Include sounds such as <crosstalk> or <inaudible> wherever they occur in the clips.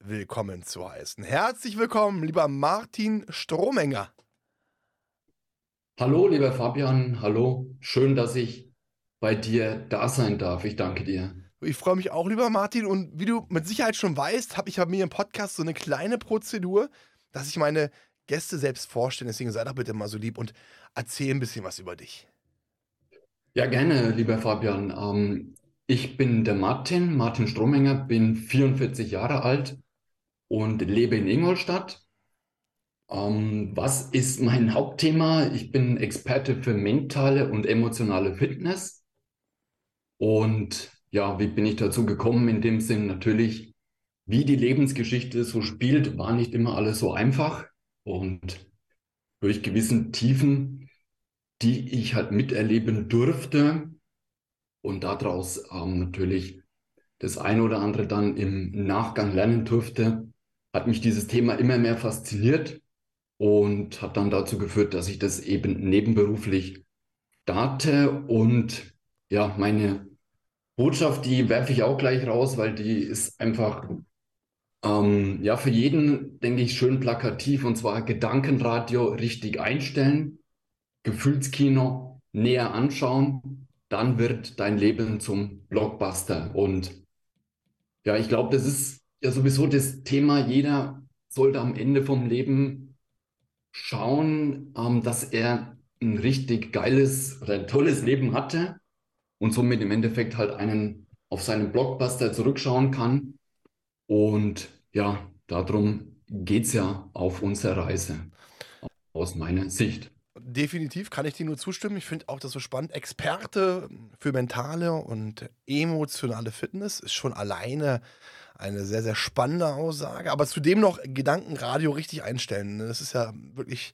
willkommen zu heißen. Herzlich willkommen, lieber Martin Stromenger. Hallo, lieber Fabian. Hallo. Schön, dass ich bei dir da sein darf. Ich danke dir. Ich freue mich auch, lieber Martin. Und wie du mit Sicherheit schon weißt, habe ich bei mir im Podcast so eine kleine Prozedur, dass ich meine Gäste selbst vorstelle. Deswegen sei doch bitte mal so lieb und erzähl ein bisschen was über dich. Ja, gerne, lieber Fabian. Ähm, ich bin der Martin, Martin Stromenger, bin 44 Jahre alt und lebe in Ingolstadt. Ähm, was ist mein Hauptthema? Ich bin Experte für mentale und emotionale Fitness. Und ja, wie bin ich dazu gekommen? In dem Sinn natürlich, wie die Lebensgeschichte so spielt, war nicht immer alles so einfach. Und durch gewissen Tiefen, die ich halt miterleben durfte und daraus ähm, natürlich das eine oder andere dann im Nachgang lernen durfte, hat mich dieses Thema immer mehr fasziniert und hat dann dazu geführt, dass ich das eben nebenberuflich starte. Und ja, meine Botschaft, die werfe ich auch gleich raus, weil die ist einfach ähm, ja für jeden, denke ich, schön plakativ und zwar Gedankenradio richtig einstellen, Gefühlskino näher anschauen, dann wird dein Leben zum Blockbuster. Und ja, ich glaube, das ist ja sowieso das Thema, jeder sollte am Ende vom Leben schauen, ähm, dass er ein richtig geiles oder ein tolles Leben hatte und somit im Endeffekt halt einen auf seinen Blockbuster zurückschauen kann. Und ja, darum geht es ja auf unserer Reise aus meiner Sicht. Definitiv kann ich dir nur zustimmen. Ich finde auch das so spannend. Experte für mentale und emotionale Fitness ist schon alleine eine sehr, sehr spannende Aussage. Aber zudem noch Gedankenradio richtig einstellen. Das ist ja wirklich,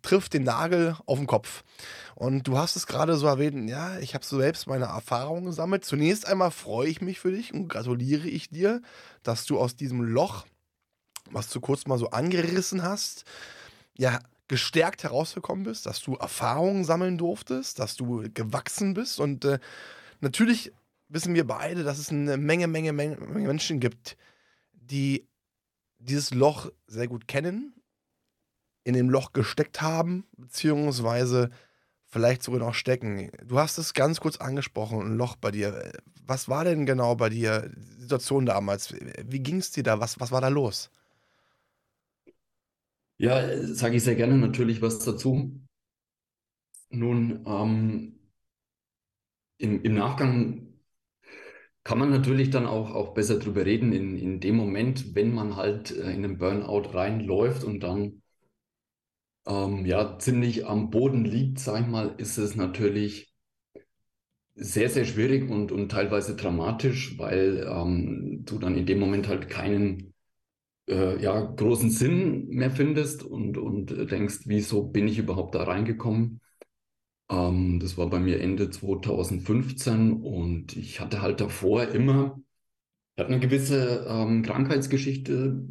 trifft den Nagel auf den Kopf. Und du hast es gerade so erwähnt, ja, ich habe so selbst meine Erfahrungen gesammelt. Zunächst einmal freue ich mich für dich und gratuliere ich dir, dass du aus diesem Loch, was du kurz mal so angerissen hast, ja, gestärkt herausgekommen bist, dass du Erfahrungen sammeln durftest, dass du gewachsen bist und äh, natürlich wissen wir beide, dass es eine Menge, Menge, Menge, Menge Menschen gibt, die dieses Loch sehr gut kennen, in dem Loch gesteckt haben, beziehungsweise vielleicht sogar noch stecken. Du hast es ganz kurz angesprochen, ein Loch bei dir. Was war denn genau bei dir, die Situation damals? Wie ging es dir da? Was, was war da los? Ja, sage ich sehr gerne natürlich was dazu. Nun, ähm, im, im Nachgang kann man natürlich dann auch, auch besser drüber reden in, in dem Moment, wenn man halt äh, in einen Burnout reinläuft und dann ähm, ja ziemlich am Boden liegt, sag ich mal, ist es natürlich sehr, sehr schwierig und, und teilweise dramatisch, weil ähm, du dann in dem Moment halt keinen äh, ja, großen Sinn mehr findest und, und denkst, wieso bin ich überhaupt da reingekommen? Ähm, das war bei mir Ende 2015 und ich hatte halt davor immer, hatte eine gewisse ähm, Krankheitsgeschichte,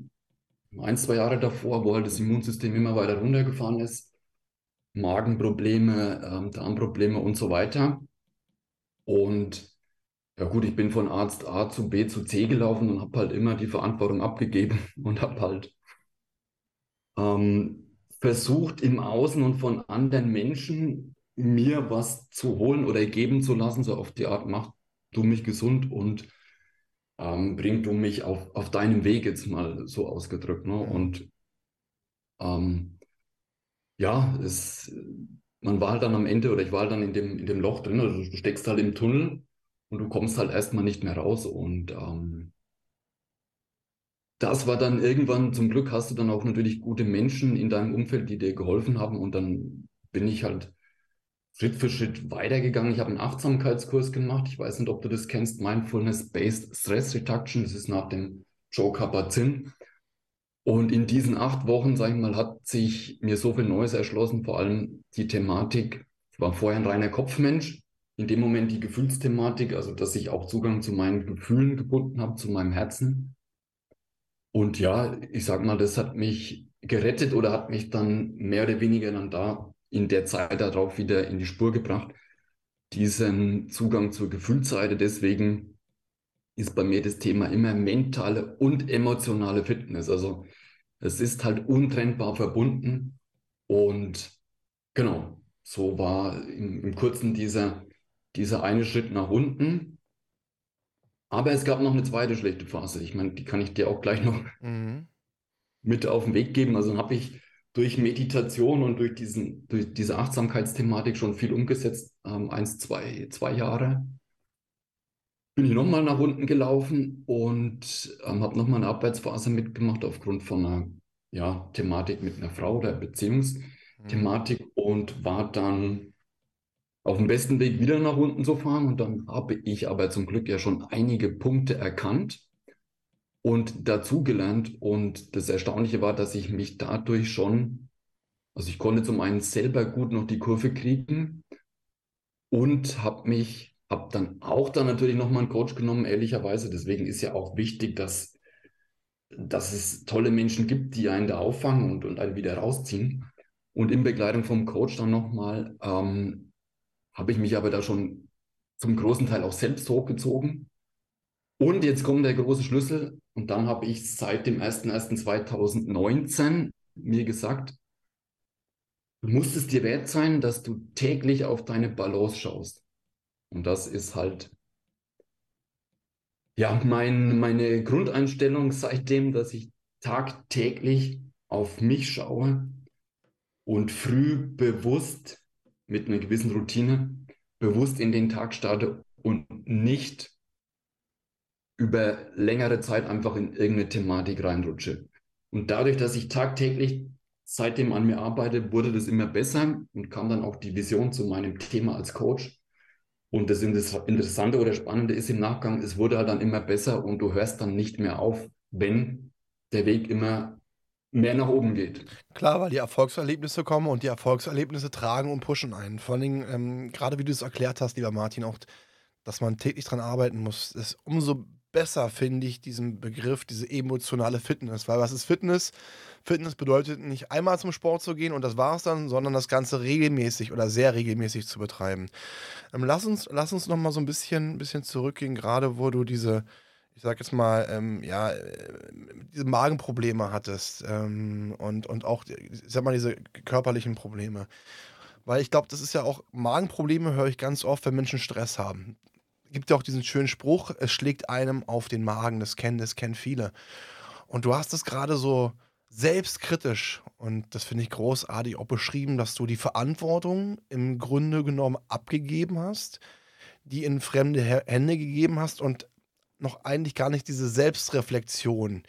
ein, zwei Jahre davor, wo halt das Immunsystem immer weiter runtergefahren ist. Magenprobleme, ähm, Darmprobleme und so weiter. Und ja gut, ich bin von Arzt A zu B zu C gelaufen und habe halt immer die Verantwortung abgegeben <laughs> und habe halt ähm, versucht im Außen und von anderen Menschen mir was zu holen oder geben zu lassen, so auf die Art, mach du mich gesund und ähm, bring du mich auf, auf deinem Weg jetzt mal so ausgedrückt. Ne? Und ähm, ja, es, man war halt dann am Ende oder ich war halt dann in dem, in dem Loch drin, also du steckst halt im Tunnel und du kommst halt erstmal nicht mehr raus und ähm, das war dann irgendwann, zum Glück hast du dann auch natürlich gute Menschen in deinem Umfeld, die dir geholfen haben und dann bin ich halt Schritt für Schritt weitergegangen. Ich habe einen Achtsamkeitskurs gemacht. Ich weiß nicht, ob du das kennst. Mindfulness-Based Stress Reduction. Das ist nach dem Joe Kabat-Zinn. Und in diesen acht Wochen, sage ich mal, hat sich mir so viel Neues erschlossen, vor allem die Thematik. Ich war vorher ein reiner Kopfmensch. In dem Moment die Gefühlsthematik, also dass ich auch Zugang zu meinen Gefühlen gebunden habe, zu meinem Herzen. Und ja, ich sag mal, das hat mich gerettet oder hat mich dann mehr oder weniger dann da in der Zeit darauf wieder in die Spur gebracht, diesen Zugang zur Gefühlsseite. Deswegen ist bei mir das Thema immer mentale und emotionale Fitness. Also es ist halt untrennbar verbunden und genau, so war im, im kurzen dieser, dieser eine Schritt nach unten. Aber es gab noch eine zweite schlechte Phase. Ich meine, die kann ich dir auch gleich noch mhm. mit auf den Weg geben. Also habe ich durch Meditation und durch, diesen, durch diese Achtsamkeitsthematik schon viel umgesetzt. Ähm, eins, zwei, zwei Jahre bin ich nochmal nach unten gelaufen und ähm, habe nochmal eine Abwärtsphase mitgemacht aufgrund von einer ja, Thematik mit einer Frau oder Beziehungsthematik mhm. und war dann auf dem besten Weg wieder nach unten zu fahren. Und dann habe ich aber zum Glück ja schon einige Punkte erkannt und dazugelernt. Und das Erstaunliche war, dass ich mich dadurch schon, also ich konnte zum einen selber gut noch die Kurve kriegen und habe mich, habe dann auch dann natürlich nochmal einen Coach genommen, ehrlicherweise. Deswegen ist ja auch wichtig, dass, dass es tolle Menschen gibt, die einen da auffangen und, und einen wieder rausziehen. Und in Begleitung vom Coach dann nochmal ähm, habe ich mich aber da schon zum großen Teil auch selbst hochgezogen. Und jetzt kommt der große Schlüssel. Und dann habe ich seit dem 01.01.2019 mir gesagt, du musst es dir wert sein, dass du täglich auf deine Balance schaust. Und das ist halt ja mein, meine Grundeinstellung seitdem, dass ich tagtäglich auf mich schaue und früh bewusst mit einer gewissen Routine bewusst in den Tag starte und nicht über längere Zeit einfach in irgendeine Thematik reinrutsche. Und dadurch, dass ich tagtäglich seitdem an mir arbeite, wurde das immer besser und kam dann auch die Vision zu meinem Thema als Coach. Und das Interessante oder Spannende ist im Nachgang, es wurde halt dann immer besser und du hörst dann nicht mehr auf, wenn der Weg immer mehr nach oben geht. Klar, weil die Erfolgserlebnisse kommen und die Erfolgserlebnisse tragen und pushen einen. Vor allen Dingen, ähm, gerade wie du es erklärt hast, lieber Martin, auch, dass man täglich dran arbeiten muss, ist umso besser, finde ich, diesen Begriff, diese emotionale Fitness. Weil was ist Fitness? Fitness bedeutet nicht einmal zum Sport zu gehen und das war es dann, sondern das Ganze regelmäßig oder sehr regelmäßig zu betreiben. Ähm, lass uns, lass uns noch mal so ein bisschen, bisschen zurückgehen, gerade wo du diese ich sag jetzt mal, ähm, ja, äh, diese Magenprobleme hattest ähm, und, und auch, ich sag mal, diese körperlichen Probleme. Weil ich glaube, das ist ja auch, Magenprobleme höre ich ganz oft, wenn Menschen Stress haben. Gibt ja auch diesen schönen Spruch, es schlägt einem auf den Magen, das kennen, das kennen viele. Und du hast es gerade so selbstkritisch und das finde ich großartig auch beschrieben, dass du die Verantwortung im Grunde genommen abgegeben hast, die in fremde Hände gegeben hast und noch eigentlich gar nicht diese Selbstreflexion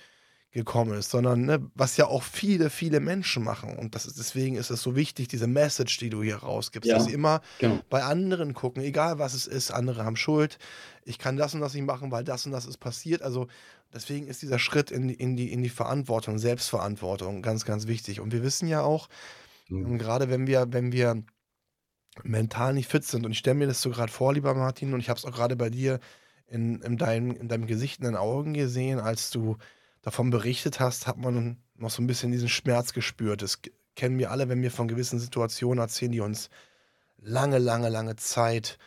gekommen ist, sondern ne, was ja auch viele, viele Menschen machen. Und ist, deswegen ist es so wichtig, diese Message, die du hier rausgibst, ja, dass sie immer genau. bei anderen gucken, egal was es ist, andere haben Schuld, ich kann das und das nicht machen, weil das und das ist passiert. Also deswegen ist dieser Schritt in, in, die, in die Verantwortung, Selbstverantwortung ganz, ganz wichtig. Und wir wissen ja auch, mhm. gerade wenn wir, wenn wir mental nicht fit sind, und ich stelle mir das so gerade vor, lieber Martin, und ich habe es auch gerade bei dir in, in, deinem, in deinem Gesicht, in deinen Augen gesehen, als du davon berichtet hast, hat man noch so ein bisschen diesen Schmerz gespürt. Das kennen wir alle, wenn wir von gewissen Situationen erzählen, die uns lange, lange, lange Zeit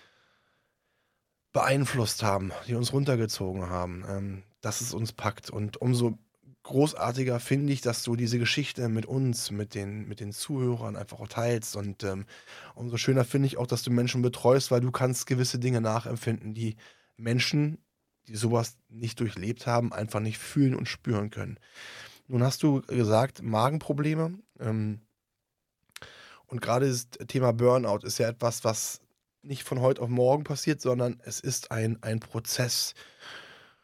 beeinflusst haben, die uns runtergezogen haben, ähm, dass es uns packt. Und umso großartiger finde ich, dass du diese Geschichte mit uns, mit den, mit den Zuhörern einfach auch teilst. Und ähm, umso schöner finde ich auch, dass du Menschen betreust, weil du kannst gewisse Dinge nachempfinden, die Menschen, die sowas nicht durchlebt haben, einfach nicht fühlen und spüren können. Nun hast du gesagt, Magenprobleme. Ähm, und gerade das Thema Burnout ist ja etwas, was nicht von heute auf morgen passiert, sondern es ist ein, ein Prozess.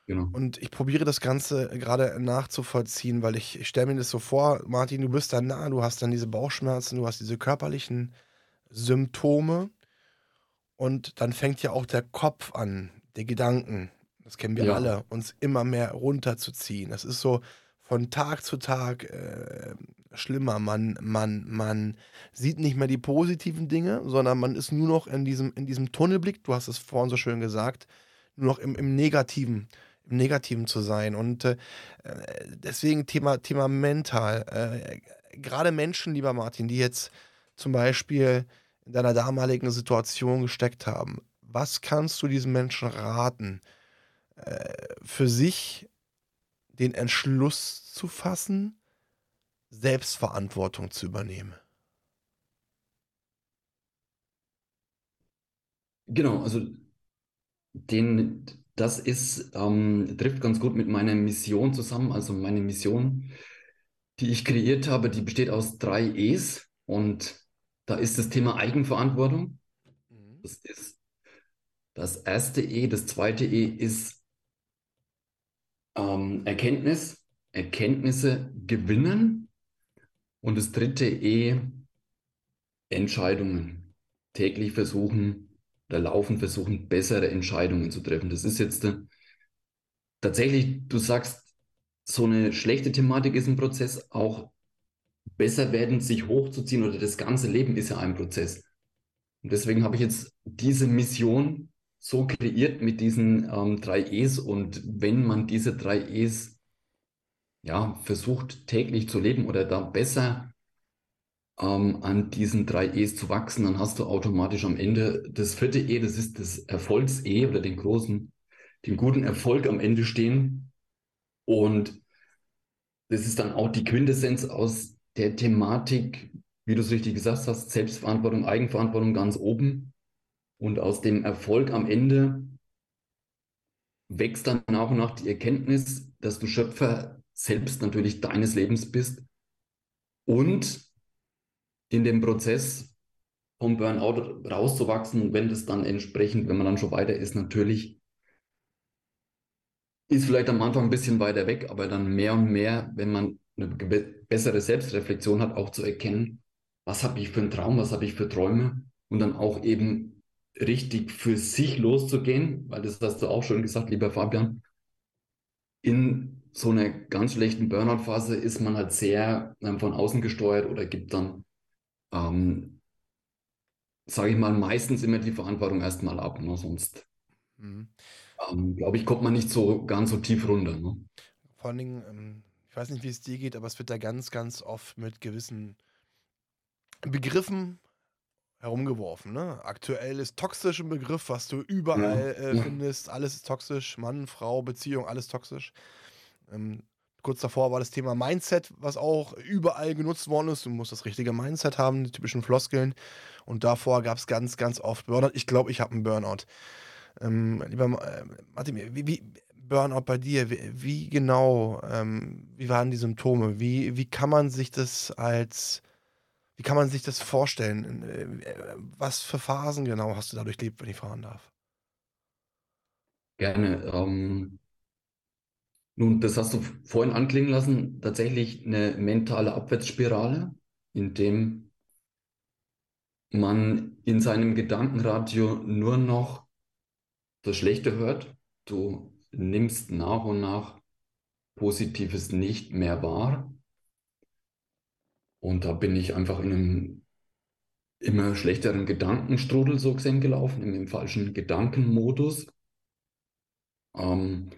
Genau. Und ich probiere das Ganze gerade nachzuvollziehen, weil ich, ich stelle mir das so vor, Martin, du bist dann nah, du hast dann diese Bauchschmerzen, du hast diese körperlichen Symptome und dann fängt ja auch der Kopf an, der Gedanken, das kennen wir ja. alle, uns immer mehr runterzuziehen. Das ist so von Tag zu Tag äh, schlimmer. Man, man, man sieht nicht mehr die positiven Dinge, sondern man ist nur noch in diesem, in diesem Tunnelblick, du hast es vorhin so schön gesagt, nur noch im, im Negativen, im Negativen zu sein. Und äh, deswegen Thema, Thema mental. Äh, Gerade Menschen, lieber Martin, die jetzt zum Beispiel in deiner damaligen Situation gesteckt haben, was kannst du diesen Menschen raten, äh, für sich den Entschluss zu fassen, Selbstverantwortung zu übernehmen? Genau, also den, das ist, ähm, trifft ganz gut mit meiner Mission zusammen. Also meine Mission, die ich kreiert habe, die besteht aus drei E's und da ist das Thema Eigenverantwortung. Mhm. Das ist das erste E. Das zweite E ist ähm, Erkenntnis, Erkenntnisse gewinnen. Und das dritte E, Entscheidungen. Täglich versuchen oder laufen versuchen, bessere Entscheidungen zu treffen. Das ist jetzt äh, tatsächlich, du sagst, so eine schlechte Thematik ist ein Prozess, auch besser werden, sich hochzuziehen oder das ganze Leben ist ja ein Prozess. Und deswegen habe ich jetzt diese Mission so kreiert mit diesen ähm, drei E's. Und wenn man diese drei E's ja, versucht täglich zu leben oder da besser ähm, an diesen drei E's zu wachsen, dann hast du automatisch am Ende das vierte E, das ist das Erfolgs-E oder den großen, den guten Erfolg am Ende stehen. Und das ist dann auch die Quintessenz aus der Thematik, wie du es richtig gesagt hast, Selbstverantwortung, Eigenverantwortung ganz oben. Und aus dem Erfolg am Ende wächst dann nach und nach die Erkenntnis, dass du Schöpfer selbst natürlich deines Lebens bist und in dem Prozess vom Burnout rauszuwachsen, wenn das dann entsprechend, wenn man dann schon weiter ist, natürlich ist vielleicht am Anfang ein bisschen weiter weg, aber dann mehr und mehr, wenn man eine bessere Selbstreflexion hat, auch zu erkennen, was habe ich für einen Traum, was habe ich für Träume und dann auch eben richtig für sich loszugehen, weil das hast du auch schon gesagt, lieber Fabian. In so einer ganz schlechten Burnout-Phase ist man halt sehr ähm, von außen gesteuert oder gibt dann, ähm, sage ich mal, meistens immer die Verantwortung erstmal ab. Ne? Sonst, mhm. ähm, glaube ich, kommt man nicht so ganz so tief runter. Ne? Vor allen Dingen, ähm, ich weiß nicht, wie es dir geht, aber es wird da ganz, ganz oft mit gewissen Begriffen herumgeworfen. Ne? Aktuell ist toxisch ein Begriff, was du überall ja. äh, findest. Alles ist toxisch. Mann, Frau, Beziehung, alles toxisch. Ähm, kurz davor war das Thema Mindset, was auch überall genutzt worden ist. Du musst das richtige Mindset haben, die typischen Floskeln. Und davor gab es ganz, ganz oft Burnout. Ich glaube, ich habe einen Burnout. Ähm, lieber äh, Martin, wie, wie, Burnout bei dir? Wie, wie genau, ähm, wie waren die Symptome? Wie, wie kann man sich das als wie kann man sich das vorstellen? Äh, was für Phasen genau hast du da durchlebt, wenn ich fragen darf? Gerne. Ähm, nun, das hast du vorhin anklingen lassen, tatsächlich eine mentale Abwärtsspirale, in dem man in seinem Gedankenradio nur noch das Schlechte hört. Du nimmst nach und nach Positives nicht mehr wahr. Und da bin ich einfach in einem immer schlechteren Gedankenstrudel so gesehen gelaufen, im, im falschen Gedankenmodus. Ähm,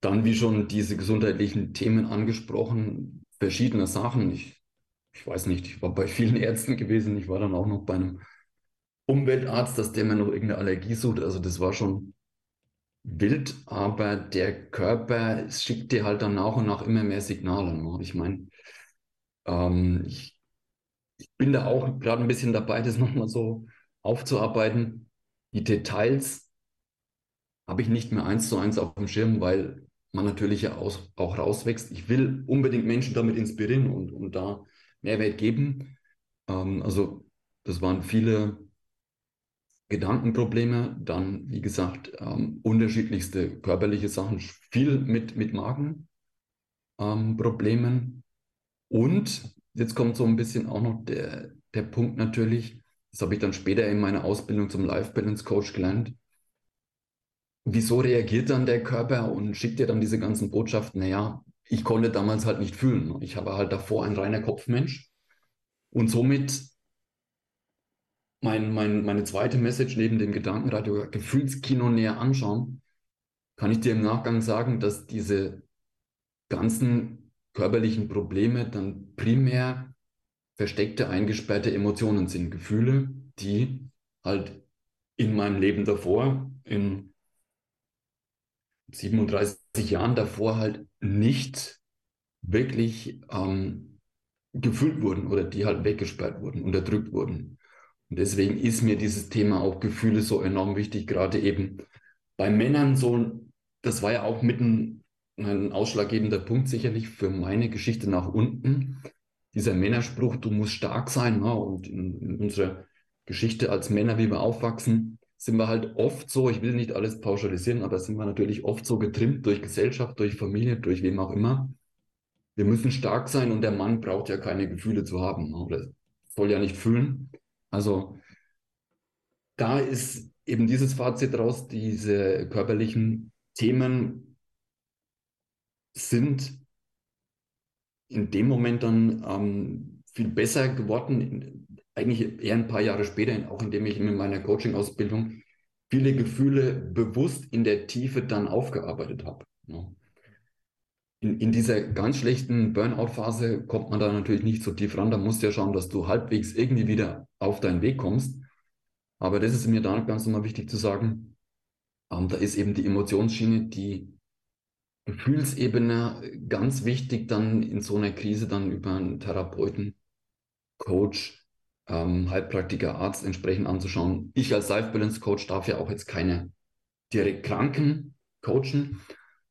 dann, wie schon diese gesundheitlichen Themen angesprochen, verschiedene Sachen. Ich, ich weiß nicht, ich war bei vielen Ärzten gewesen, ich war dann auch noch bei einem Umweltarzt, dass der mir noch irgendeine Allergie sucht. Also das war schon wild, aber der Körper schickt dir halt dann nach und nach immer mehr Signale. Ne? Ich meine, ähm, ich, ich bin da auch gerade ein bisschen dabei, das <laughs> nochmal so aufzuarbeiten. Die Details habe ich nicht mehr eins zu eins auf dem Schirm, weil man natürlich ja auch, auch rauswächst. Ich will unbedingt Menschen damit inspirieren und, und da Mehrwert geben. Ähm, also das waren viele Gedankenprobleme, dann wie gesagt ähm, unterschiedlichste körperliche Sachen, viel mit, mit Magenproblemen. Ähm, und jetzt kommt so ein bisschen auch noch der, der Punkt natürlich, das habe ich dann später in meiner Ausbildung zum Life Balance Coach gelernt. Wieso reagiert dann der Körper und schickt dir dann diese ganzen Botschaften? Naja, ich konnte damals halt nicht fühlen. Ich habe halt davor ein reiner Kopfmensch und somit mein, mein, meine zweite Message neben dem Gedankenradio Gefühlskino näher anschauen, kann ich dir im Nachgang sagen, dass diese ganzen körperlichen Probleme dann primär versteckte, eingesperrte Emotionen sind. Gefühle, die halt in meinem Leben davor, in 37 Jahren davor halt nicht wirklich ähm, gefühlt wurden oder die halt weggesperrt wurden, unterdrückt wurden. Und deswegen ist mir dieses Thema auch Gefühle so enorm wichtig, gerade eben bei Männern so, das war ja auch mitten ein ausschlaggebender Punkt sicherlich für meine Geschichte nach unten. Dieser Männerspruch, du musst stark sein. Ne? Und in, in unserer Geschichte als Männer, wie wir aufwachsen, sind wir halt oft so, ich will nicht alles pauschalisieren, aber sind wir natürlich oft so getrimmt durch Gesellschaft, durch Familie, durch wem auch immer. Wir müssen stark sein und der Mann braucht ja keine Gefühle zu haben. Ne? Oder soll ja nicht fühlen. Also da ist eben dieses Fazit raus, diese körperlichen Themen sind in dem Moment dann ähm, viel besser geworden, eigentlich eher ein paar Jahre später, auch indem ich in meiner Coaching-Ausbildung viele Gefühle bewusst in der Tiefe dann aufgearbeitet habe. Ja. In, in, dieser ganz schlechten Burnout-Phase kommt man da natürlich nicht so tief ran. Da musst du ja schauen, dass du halbwegs irgendwie wieder auf deinen Weg kommst. Aber das ist mir da ganz nochmal wichtig zu sagen. Ähm, da ist eben die Emotionsschiene, die Gefühlsebene ganz wichtig, dann in so einer Krise dann über einen Therapeuten, Coach, ähm, Heilpraktiker, Arzt entsprechend anzuschauen. Ich als Life Balance Coach darf ja auch jetzt keine direkt Kranken coachen.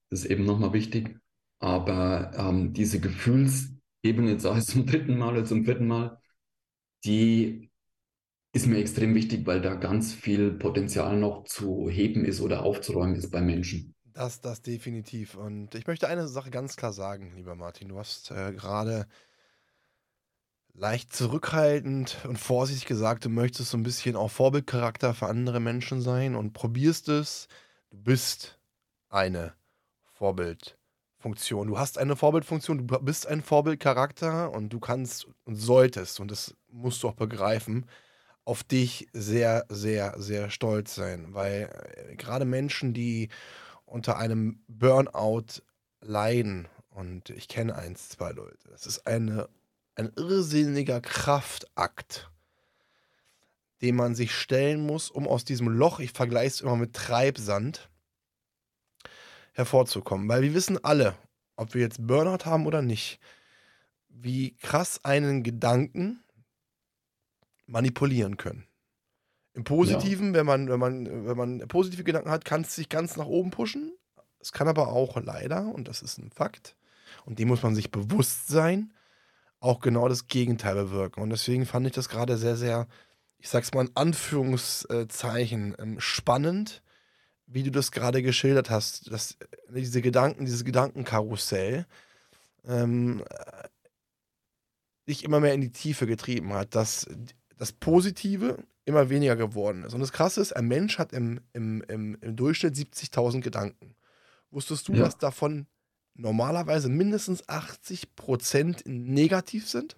Das ist eben nochmal wichtig. Aber ähm, diese Gefühlsebene, jetzt sage ich zum dritten Mal oder zum vierten Mal, die ist mir extrem wichtig, weil da ganz viel Potenzial noch zu heben ist oder aufzuräumen ist bei Menschen. Das, das definitiv. Und ich möchte eine Sache ganz klar sagen, lieber Martin. Du hast äh, gerade leicht zurückhaltend und vorsichtig gesagt, du möchtest so ein bisschen auch Vorbildcharakter für andere Menschen sein und probierst es. Du bist eine Vorbild. Funktion. Du hast eine Vorbildfunktion, du bist ein Vorbildcharakter und du kannst und solltest, und das musst du auch begreifen, auf dich sehr, sehr, sehr stolz sein. Weil äh, gerade Menschen, die unter einem Burnout leiden, und ich kenne eins, zwei Leute, das ist eine, ein irrsinniger Kraftakt, den man sich stellen muss, um aus diesem Loch, ich vergleiche es immer mit Treibsand, hervorzukommen. Weil wir wissen alle, ob wir jetzt Burnout haben oder nicht, wie krass einen Gedanken manipulieren können. Im Positiven, ja. wenn man, wenn man, wenn man positive Gedanken hat, kann es sich ganz nach oben pushen. Es kann aber auch leider, und das ist ein Fakt, und dem muss man sich bewusst sein, auch genau das Gegenteil bewirken. Und deswegen fand ich das gerade sehr, sehr, ich sag's mal in Anführungszeichen, ähm, spannend, wie du das gerade geschildert hast, dass äh, diese Gedanken, dieses Gedankenkarussell ähm, dich immer mehr in die Tiefe getrieben hat, dass das Positive immer weniger geworden ist. Und das Krasse ist, ein Mensch hat im, im, im, im Durchschnitt 70.000 Gedanken. Wusstest du, ja. dass davon normalerweise mindestens 80% negativ sind?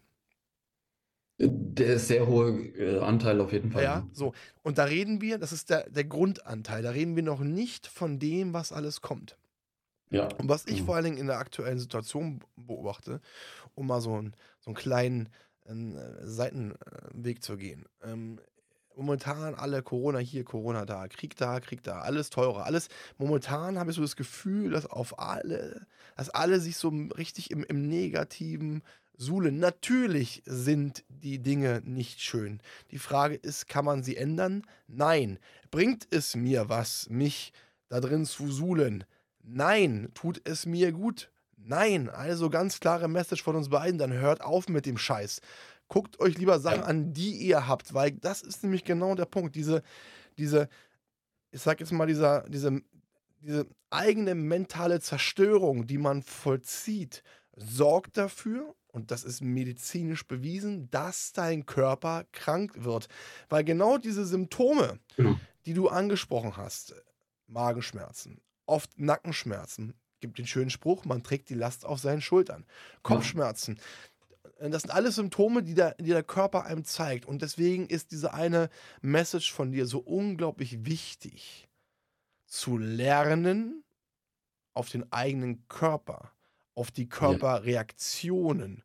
Der sehr hohe äh, Anteil auf jeden Fall. Ja, so. Und da reden wir, das ist der, der Grundanteil, da reden wir noch nicht von dem, was alles kommt. Ja. Und was ich mhm. vor allen Dingen in der aktuellen Situation beobachte, um mal so, ein, so einen kleinen äh, Seitenweg zu gehen. Ähm, momentan alle Corona hier, Corona da, Krieg da, Krieg da, alles teurer, alles. Momentan habe ich so das Gefühl, dass auf alle, dass alle sich so richtig im, im negativen Sule. Natürlich sind die Dinge nicht schön. Die Frage ist, kann man sie ändern? Nein. Bringt es mir was, mich da drin zu suhlen? Nein. Tut es mir gut? Nein. Also ganz klare Message von uns beiden, dann hört auf mit dem Scheiß. Guckt euch lieber Sachen an, die ihr habt, weil das ist nämlich genau der Punkt. Diese, diese, ich sag jetzt mal, dieser, diese, diese eigene mentale Zerstörung, die man vollzieht, sorgt dafür, und das ist medizinisch bewiesen, dass dein Körper krank wird. Weil genau diese Symptome, genau. die du angesprochen hast, Magenschmerzen, oft Nackenschmerzen, gibt den schönen Spruch, man trägt die Last auf seinen Schultern. Kopfschmerzen. Das sind alles Symptome, die der, die der Körper einem zeigt. Und deswegen ist diese eine Message von dir so unglaublich wichtig. Zu lernen, auf den eigenen Körper, auf die Körperreaktionen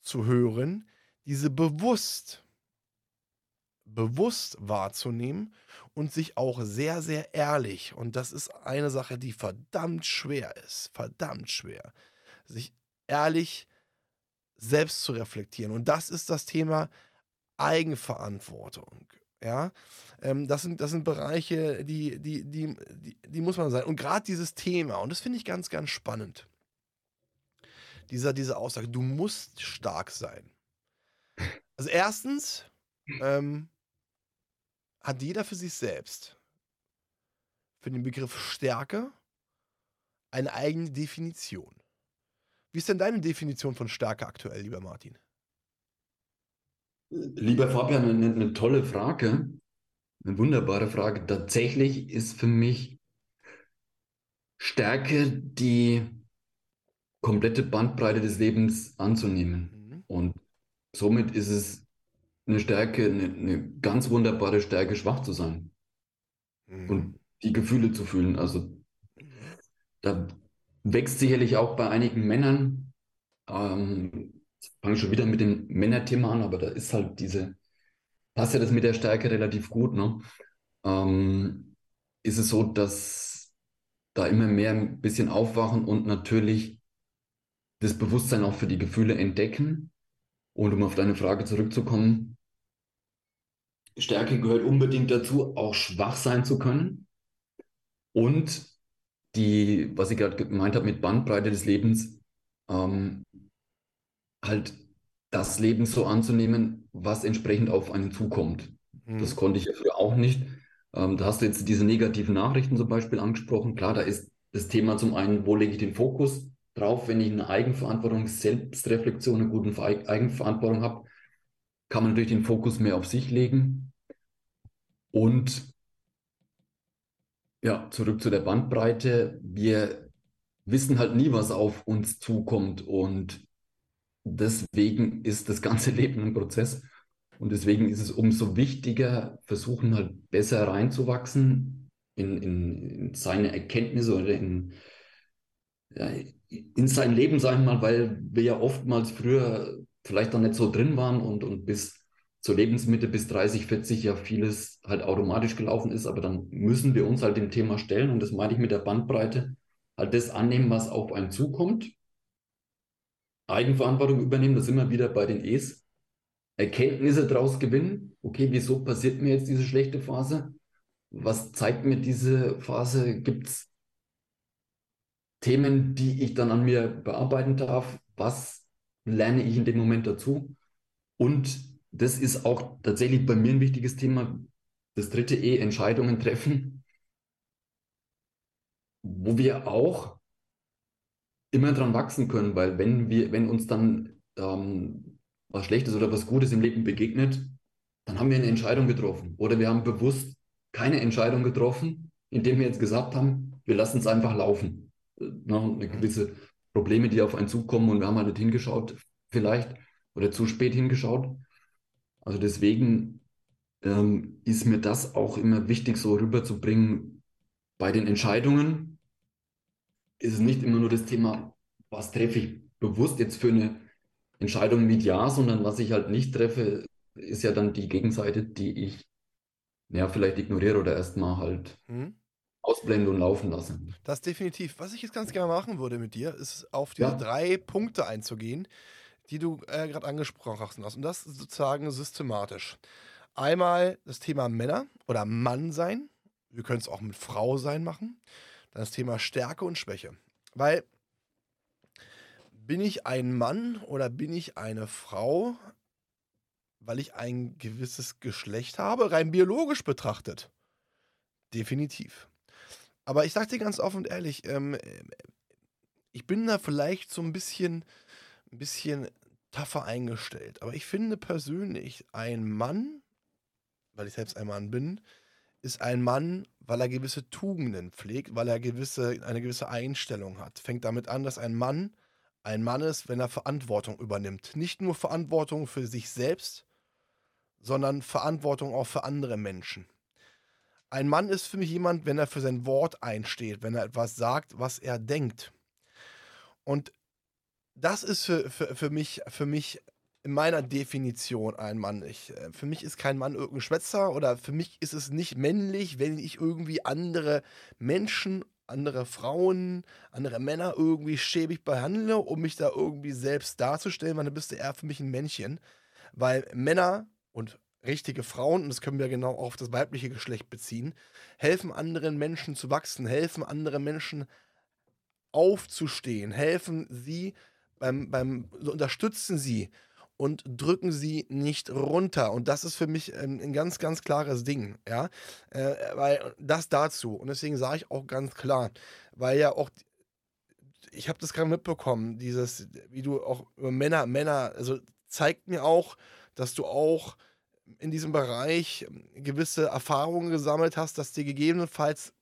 zu hören, diese bewusst, bewusst wahrzunehmen und sich auch sehr, sehr ehrlich, und das ist eine Sache, die verdammt schwer ist, verdammt schwer, sich ehrlich selbst zu reflektieren. Und das ist das Thema Eigenverantwortung. Ja, ähm, das, sind, das sind Bereiche, die, die, die, die, die muss man sein. Und gerade dieses Thema, und das finde ich ganz, ganz spannend, dieser, diese Aussage, du musst stark sein. Also erstens ähm, hat jeder für sich selbst für den Begriff Stärke eine eigene Definition. Wie ist denn deine Definition von Stärke aktuell, lieber Martin? Lieber Fabian, eine, eine tolle Frage, eine wunderbare Frage. Tatsächlich ist für mich Stärke die komplette Bandbreite des Lebens anzunehmen. Mhm. Und somit ist es eine Stärke, eine, eine, ganz wunderbare Stärke, schwach zu sein. Mhm. Und die Gefühle zu fühlen. Also mhm. da wächst sicherlich auch bei einigen Männern ähm, fange schon wieder mit dem Männerthema an, aber da ist halt diese, passt ja das mit der Stärke relativ gut, ne? Ähm, ist es so, dass da immer mehr ein bisschen aufwachen und natürlich das Bewusstsein auch für die Gefühle entdecken. Und um auf deine Frage zurückzukommen, Stärke gehört unbedingt dazu, auch schwach sein zu können. Und die, was ich gerade gemeint habe mit Bandbreite des Lebens, ähm, halt das Leben so anzunehmen, was entsprechend auf einen zukommt. Mhm. Das konnte ich ja früher auch nicht. Ähm, da hast du jetzt diese negativen Nachrichten zum Beispiel angesprochen. Klar, da ist das Thema zum einen, wo lege ich den Fokus drauf, wenn ich eine Eigenverantwortung, Selbstreflexion, eine gute Eigenverantwortung habe, kann man natürlich den Fokus mehr auf sich legen. Und ja, zurück zu der Bandbreite. Wir wissen halt nie, was auf uns zukommt. Und deswegen ist das ganze <laughs> Leben ein Prozess. Und deswegen ist es umso wichtiger, versuchen halt besser reinzuwachsen in, in, in seine Erkenntnisse oder in, ja, in sein Leben, sagen wir mal, weil wir ja oftmals früher vielleicht noch nicht so drin waren und, und bis zur Lebensmitte bis 30, 40 ja vieles halt automatisch gelaufen ist, aber dann müssen wir uns halt dem Thema stellen und das meine ich mit der Bandbreite, halt das annehmen, was auf einen zukommt Eigenverantwortung übernehmen, das wir wieder bei den E's. Erkenntnisse daraus gewinnen. Okay, wieso passiert mir jetzt diese schlechte Phase? Was zeigt mir diese Phase? Gibt es Themen, die ich dann an mir bearbeiten darf? Was lerne ich in dem Moment dazu? Und das ist auch tatsächlich bei mir ein wichtiges Thema. Das dritte E, Entscheidungen treffen, wo wir auch immer dran wachsen können, weil wenn wir, wenn uns dann ähm, was Schlechtes oder was Gutes im Leben begegnet, dann haben wir eine Entscheidung getroffen. Oder wir haben bewusst keine Entscheidung getroffen, indem wir jetzt gesagt haben, wir lassen es einfach laufen. Äh, ne, eine gewisse Probleme, die auf einen zukommen und wir haben halt nicht hingeschaut, vielleicht, oder zu spät hingeschaut. Also deswegen ähm, ist mir das auch immer wichtig, so rüberzubringen bei den Entscheidungen, ist es nicht immer nur das Thema, was treffe ich bewusst jetzt für eine Entscheidung mit Ja, sondern was ich halt nicht treffe, ist ja dann die Gegenseite, die ich ja vielleicht ignoriere oder erstmal halt hm? ausblende und laufen lasse. Das definitiv. Was ich jetzt ganz gerne machen würde mit dir, ist auf diese ja. drei Punkte einzugehen, die du äh, gerade angesprochen hast. Und das sozusagen systematisch. Einmal das Thema Männer oder Mann sein. Wir können es auch mit Frau sein machen das Thema Stärke und Schwäche. Weil bin ich ein Mann oder bin ich eine Frau, weil ich ein gewisses Geschlecht habe, rein biologisch betrachtet? Definitiv. Aber ich sage dir ganz offen und ehrlich, ähm, ich bin da vielleicht so ein bisschen, ein bisschen tougher eingestellt. Aber ich finde persönlich, ein Mann, weil ich selbst ein Mann bin, ist ein Mann, weil er gewisse Tugenden pflegt, weil er gewisse, eine gewisse Einstellung hat. Fängt damit an, dass ein Mann ein Mann ist, wenn er Verantwortung übernimmt. Nicht nur Verantwortung für sich selbst, sondern Verantwortung auch für andere Menschen. Ein Mann ist für mich jemand, wenn er für sein Wort einsteht, wenn er etwas sagt, was er denkt. Und das ist für, für, für, mich, für mich in meiner Definition ein Mann. Ich, äh, für mich ist kein Mann irgendein Schwätzer oder für mich ist es nicht männlich, wenn ich irgendwie andere Menschen, andere Frauen, andere Männer irgendwie schäbig behandle, um mich da irgendwie selbst darzustellen, weil dann bist du eher für mich ein Männchen. Weil Männer und richtige Frauen, und das können wir genau auf das weibliche Geschlecht beziehen, helfen anderen Menschen zu wachsen, helfen anderen Menschen aufzustehen, helfen sie beim, beim unterstützen sie und drücken sie nicht runter. Und das ist für mich ein, ein ganz, ganz klares Ding, ja. Äh, weil das dazu. Und deswegen sage ich auch ganz klar, weil ja auch, ich habe das gerade mitbekommen, dieses, wie du auch über Männer, Männer, also zeigt mir auch, dass du auch in diesem Bereich gewisse Erfahrungen gesammelt hast, dass dir gegebenenfalls,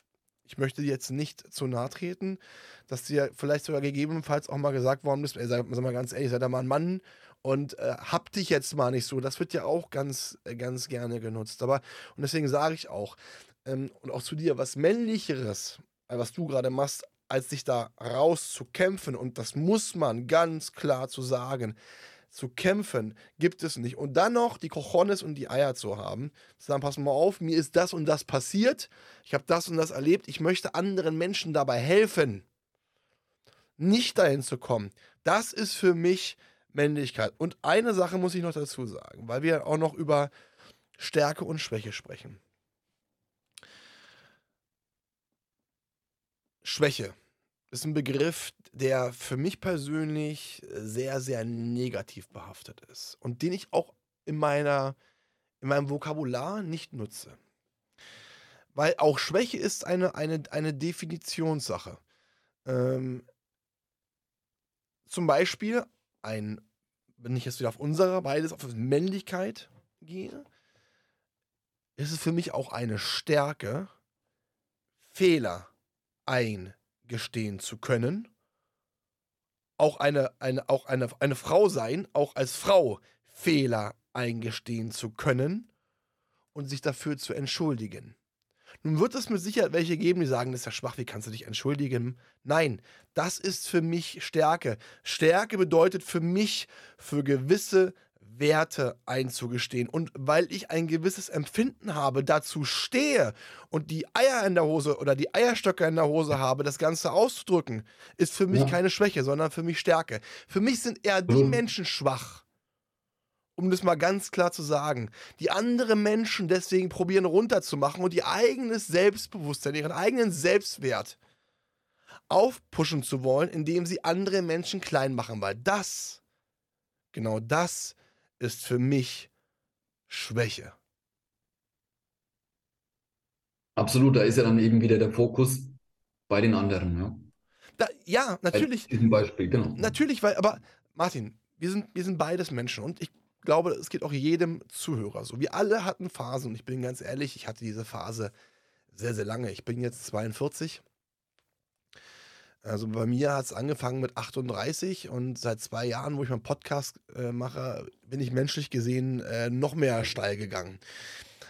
ich möchte dir jetzt nicht zu nahe treten, dass dir vielleicht sogar gegebenenfalls auch mal gesagt worden ist, ey, sag, sag mal ganz ehrlich, sei da mal ein Mann und äh, hab dich jetzt mal nicht so. Das wird ja auch ganz, äh, ganz gerne genutzt. Aber, und deswegen sage ich auch, ähm, und auch zu dir, was männlicheres, äh, was du gerade machst, als dich da rauszukämpfen, und das muss man ganz klar zu sagen, zu kämpfen, gibt es nicht. Und dann noch die Cojones und die Eier zu haben, zu sagen, pass mal auf, mir ist das und das passiert, ich habe das und das erlebt, ich möchte anderen Menschen dabei helfen, nicht dahin zu kommen. Das ist für mich Männlichkeit. Und eine Sache muss ich noch dazu sagen, weil wir auch noch über Stärke und Schwäche sprechen. Schwäche ist ein Begriff, der für mich persönlich sehr, sehr negativ behaftet ist und den ich auch in, meiner, in meinem Vokabular nicht nutze. Weil auch Schwäche ist eine, eine, eine Definitionssache. Ähm, zum Beispiel ein, wenn ich jetzt wieder auf unserer beides, auf Männlichkeit gehe, ist es für mich auch eine Stärke, Fehler ein gestehen zu können. Auch eine, eine, auch eine, eine Frau sein, auch als Frau Fehler eingestehen zu können und sich dafür zu entschuldigen. Nun wird es mit Sicherheit welche geben, die sagen, das ist ja schwach, wie kannst du dich entschuldigen? Nein, das ist für mich Stärke. Stärke bedeutet für mich, für gewisse Werte einzugestehen. Und weil ich ein gewisses Empfinden habe, dazu stehe und die Eier in der Hose oder die Eierstöcke in der Hose habe, das Ganze auszudrücken, ist für mich ja. keine Schwäche, sondern für mich Stärke. Für mich sind eher die mhm. Menschen schwach, um das mal ganz klar zu sagen, die andere Menschen deswegen probieren runterzumachen und ihr eigenes Selbstbewusstsein, ihren eigenen Selbstwert aufpushen zu wollen, indem sie andere Menschen klein machen, weil das, genau das ist für mich Schwäche. Absolut, da ist ja dann eben wieder der Fokus bei den anderen. Ja, da, ja natürlich. Bei diesem Beispiel, genau. Natürlich, weil, aber Martin, wir sind, wir sind beides Menschen und ich glaube, es geht auch jedem Zuhörer so. Wir alle hatten Phasen und ich bin ganz ehrlich, ich hatte diese Phase sehr, sehr lange. Ich bin jetzt 42 also bei mir hat es angefangen mit 38 und seit zwei Jahren, wo ich meinen Podcast äh, mache, bin ich menschlich gesehen äh, noch mehr steil gegangen.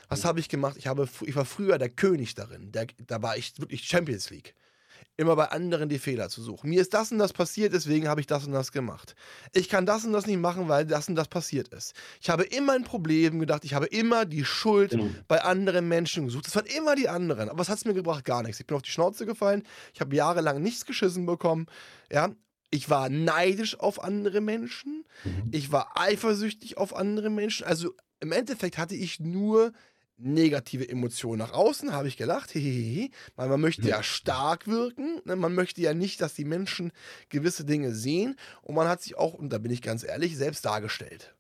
Was habe ich gemacht? Ich, habe, ich war früher der König darin. Der, da war ich wirklich Champions League immer bei anderen die Fehler zu suchen. Mir ist das und das passiert, deswegen habe ich das und das gemacht. Ich kann das und das nicht machen, weil das und das passiert ist. Ich habe immer ein Problem gedacht, ich habe immer die Schuld genau. bei anderen Menschen gesucht. Es waren immer die anderen. Aber was hat es mir gebracht? Gar nichts. Ich bin auf die Schnauze gefallen. Ich habe jahrelang nichts geschissen bekommen. Ja, ich war neidisch auf andere Menschen. Mhm. Ich war eifersüchtig auf andere Menschen. Also im Endeffekt hatte ich nur negative Emotionen nach außen, habe ich gelacht, hehehe, weil man möchte ja stark wirken, ne? man möchte ja nicht, dass die Menschen gewisse Dinge sehen und man hat sich auch, und da bin ich ganz ehrlich, selbst dargestellt.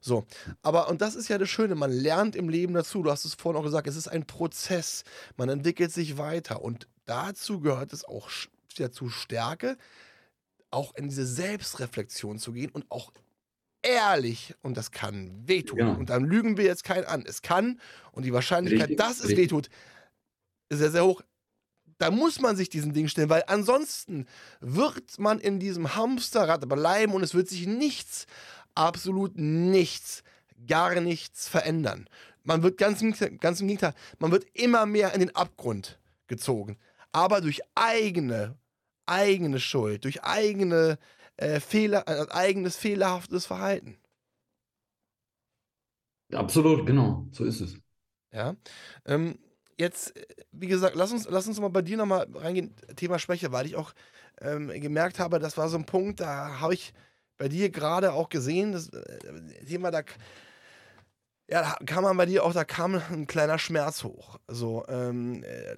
So, aber, und das ist ja das Schöne, man lernt im Leben dazu, du hast es vorhin auch gesagt, es ist ein Prozess, man entwickelt sich weiter und dazu gehört es auch dazu Stärke, auch in diese Selbstreflexion zu gehen und auch ehrlich und das kann wehtun. Ja. Und dann lügen wir jetzt keinen an. Es kann und die Wahrscheinlichkeit, Richtig, dass es richtig. wehtut, ist sehr, sehr hoch. Da muss man sich diesen Ding stellen, weil ansonsten wird man in diesem Hamsterrad bleiben und es wird sich nichts, absolut nichts, gar nichts verändern. Man wird ganz, ganz im Gegenteil, man wird immer mehr in den Abgrund gezogen. Aber durch eigene, eigene Schuld, durch eigene äh, Fehler, äh, eigenes fehlerhaftes Verhalten. Absolut, genau, so ist es. Ja. Ähm, jetzt, äh, wie gesagt, lass uns, lass uns mal bei dir nochmal reingehen, Thema Schwäche, weil ich auch ähm, gemerkt habe, das war so ein Punkt, da habe ich bei dir gerade auch gesehen, das äh, Thema, da, ja, da kam man bei dir auch, da kam ein kleiner Schmerz hoch. So, ähm, äh,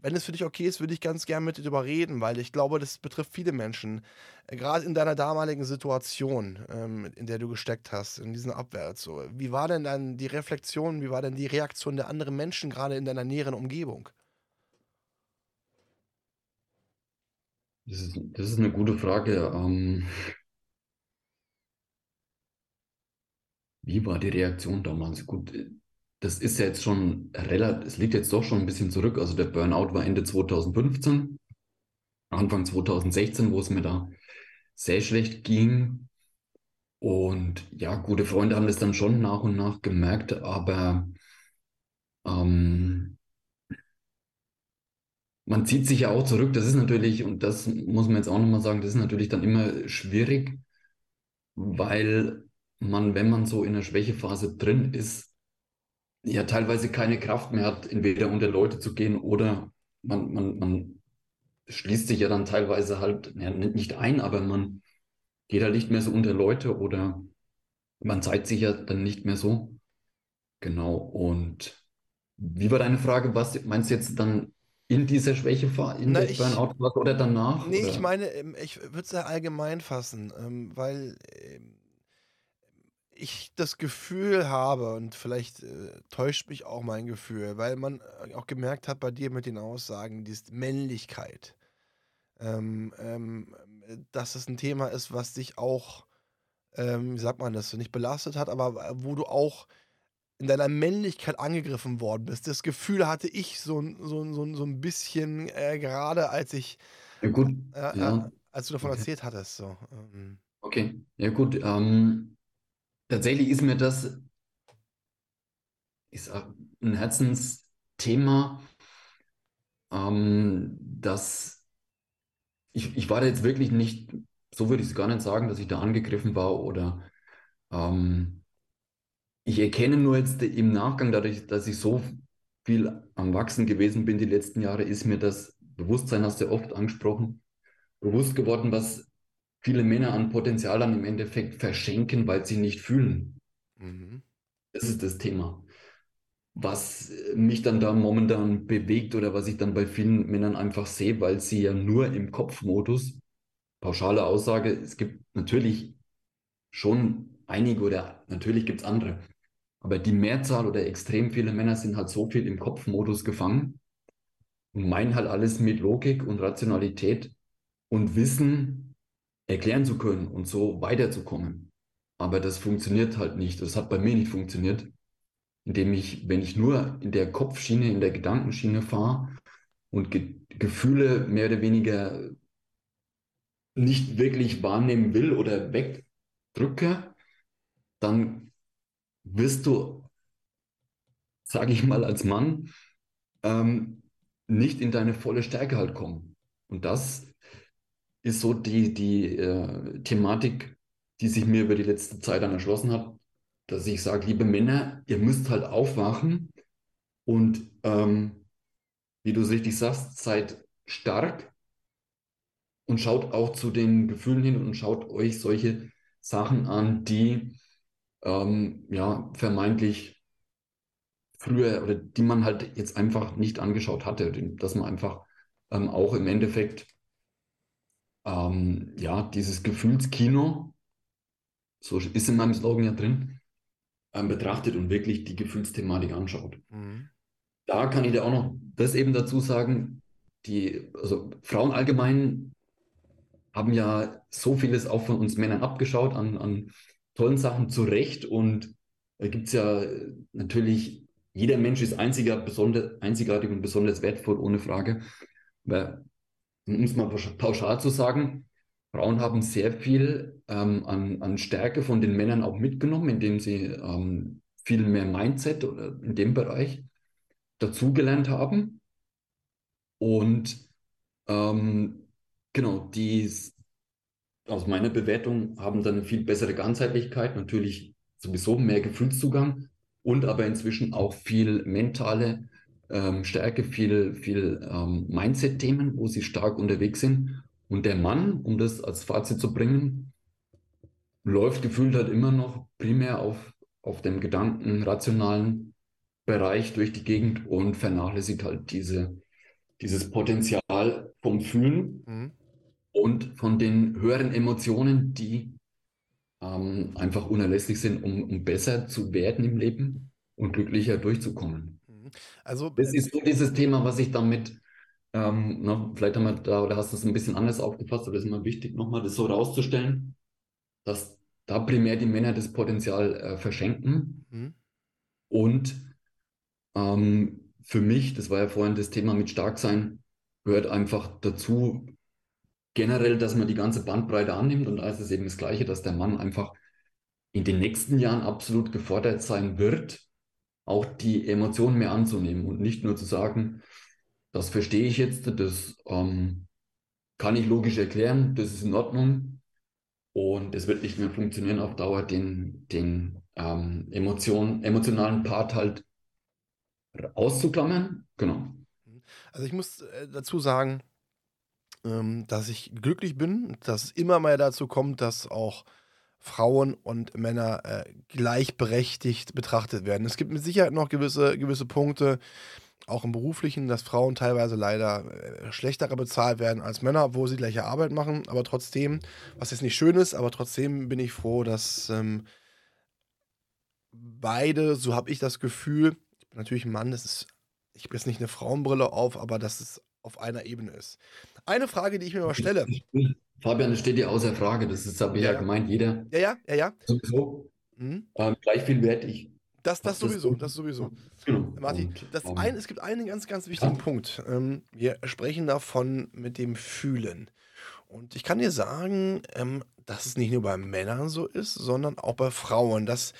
wenn es für dich okay ist, würde ich ganz gern mit dir darüber reden, weil ich glaube, das betrifft viele Menschen. Äh, Gerade in deiner damaligen Situation, ähm, in der du gesteckt hast, in diesen Abwärts. So. Wie war denn dann die Reflexion, wie war denn die Reaktion der anderen Menschen gerade in deiner näheren Umgebung? Das ist, das ist eine gute Frage. Ähm, wie war die Reaktion damals? Gut, das ist ja jetzt schon relativ, es liegt jetzt doch schon ein bisschen zurück. Also der Burnout war Ende 2015, Anfang 2016, wo es mir da sehr schlecht ging. Und ja, gute Freunde haben das dann schon nach und nach gemerkt, aber ähm, man zieht sich ja auch zurück. Das ist natürlich, und das muss man jetzt auch nochmal sagen, das ist natürlich dann immer schwierig, weil man, wenn man so in einer Schwächephase drin ist, ja teilweise keine Kraft mehr hat, entweder unter Leute zu gehen oder man, man, man schließt sich ja dann teilweise halt, ja, nicht ein, aber man geht halt nicht mehr so unter Leute oder man zeigt sich ja dann nicht mehr so. Genau. Und wie war deine Frage? Was meinst du jetzt dann in dieser Schwächephase, in Na, der ich- Burnout-Phase oder danach? Nee, oder? ich meine, ähm, ich würde es ja allgemein fassen, ähm, weil ähm, ich das Gefühl habe, und vielleicht äh, täuscht mich auch mein Gefühl, weil man äh, auch gemerkt hat bei dir mit den Aussagen, diese Männlichkeit, ähm, ähm, dass es ein Thema ist, was dich auch, ähm, wie sagt man das, nicht belastet hat, aber äh, wo du auch in deiner Männlichkeit angegriffen worden bist. Das Gefühl hatte ich so, ein- so, so, so ein bisschen, äh, gerade als ich Ja, gut. ja, Ja. ja, als du davon Okay. erzählt hattest, so. Ähm, Okay, ja gut. Ähm, tatsächlich ist mir das ist ein Herzensthema, ähm, dass ich, ich war da jetzt wirklich nicht, so würde ich es gar nicht sagen, dass ich da angegriffen war oder ähm, ich erkenne nur jetzt im Nachgang, dadurch, dass ich so viel am Wachsen gewesen bin die letzten Jahre, ist mir das Bewusstsein, hast du oft angesprochen, bewusst geworden, was viele Männer an Potenzial dann im Endeffekt verschenken, weil sie nicht fühlen. mhm. Das ist das Thema. Was mich dann da momentan bewegt oder was ich dann bei vielen Männern einfach sehe, weil sie ja nur im Kopfmodus, pauschale Aussage, es gibt natürlich schon einige oder natürlich gibt es andere, aber die Mehrzahl oder extrem viele Männer sind halt so viel im Kopfmodus gefangen und meinen halt alles mit Logik und Rationalität und Wissen erklären zu können und so weiterzukommen. Aber das funktioniert halt nicht. Das hat bei mir nicht funktioniert, indem ich, wenn ich nur in der Kopfschiene, in der Gedankenschiene fahre und Ge Gefühle mehr oder weniger nicht wirklich wahrnehmen will oder wegdrücke, dann wirst du, sage ich mal als Mann, ähm, nicht in deine volle Stärke halt kommen. Und das ist so die, die äh, Thematik, die sich mir über die letzte Zeit dann erschlossen hat, dass ich sage, liebe Männer, ihr müsst halt aufwachen und ähm, wie du es richtig sagst, seid stark und schaut auch zu den Gefühlen hin und schaut euch solche Sachen an, die ähm, ja vermeintlich früher oder die man halt jetzt einfach nicht angeschaut hatte, dass man einfach ähm, auch im Endeffekt ähm, ja dieses Gefühlskino, so ist in meinem Slogan ja drin, ähm, betrachtet und wirklich die Gefühlsthematik anschaut. Mhm. Da kann ich dir auch noch das eben dazu sagen, die, also Frauen allgemein haben ja so vieles auch von uns Männern abgeschaut an, an tollen Sachen zurecht und da gibt es ja natürlich, jeder Mensch ist einzigartig und besonders wertvoll, ohne Frage. Aber um es mal pauschal zu sagen, Frauen haben sehr viel ähm, an, an Stärke von den Männern auch mitgenommen, indem sie ähm, viel mehr Mindset oder in dem Bereich dazugelernt haben. Und ähm, genau, die aus meiner Bewertung haben dann eine viel bessere Ganzheitlichkeit, natürlich sowieso mehr Gefühlszugang und aber inzwischen auch viel mentale ähm, Stärke, viel, viel ähm, Mindset-Themen, wo sie stark unterwegs sind. Und der Mann, um das als Fazit zu bringen, läuft gefühlt halt immer noch primär auf, auf dem Gedanken, rationalen Bereich durch die Gegend und vernachlässigt halt diese, dieses Potenzial vom Fühlen mhm. und von den höheren Emotionen, die ähm, einfach unerlässlich sind, um, um besser zu werden im Leben und glücklicher durchzukommen. Also, das ist so dieses Thema, was ich damit, ähm, na, vielleicht haben wir da, oder hast du es ein bisschen anders aufgefasst, aber das ist immer wichtig, nochmal das so rauszustellen, dass da primär die Männer das Potenzial äh, verschenken mhm. und ähm, für mich, das war ja vorhin das Thema mit Starksein, gehört einfach dazu, generell, dass man die ganze Bandbreite annimmt und da ist es eben das Gleiche, dass der Mann einfach in den nächsten Jahren absolut gefordert sein wird, auch die Emotionen mehr anzunehmen und nicht nur zu sagen, das verstehe ich jetzt, das ähm, kann ich logisch erklären, das ist in Ordnung und es wird nicht mehr funktionieren auf Dauer, den, den ähm, Emotion, emotionalen Part halt auszuklammern. Genau. Also ich muss äh, dazu sagen, ähm, dass ich glücklich bin, dass es immer mal dazu kommt, dass auch Frauen und Männer äh, gleichberechtigt betrachtet werden. Es gibt mit Sicherheit noch gewisse, gewisse Punkte, auch im beruflichen, dass Frauen teilweise leider äh, schlechterer bezahlt werden als Männer, obwohl sie gleiche Arbeit machen. Aber trotzdem, was jetzt nicht schön ist, aber trotzdem bin ich froh, dass ähm, beide, so habe ich das Gefühl, natürlich ein Mann, das ist, ich habe jetzt nicht eine Frauenbrille auf, aber dass es auf einer Ebene ist. Eine Frage, die ich mir mal stelle. Fabian, das steht dir außer Frage. Das ist, habe ich ja, ja, gemeint, jeder. Ja, ja, ja, ja. Sowieso. Mhm. Ähm, gleich viel wert ich. Das, das sowieso, das sowieso. Genau. Martin, das um, ein, es gibt einen ganz, ganz wichtigen ja. Punkt. Ähm, wir sprechen davon mit dem Fühlen. Und ich kann dir sagen, ähm, dass es nicht nur bei Männern so ist, sondern auch bei Frauen, dass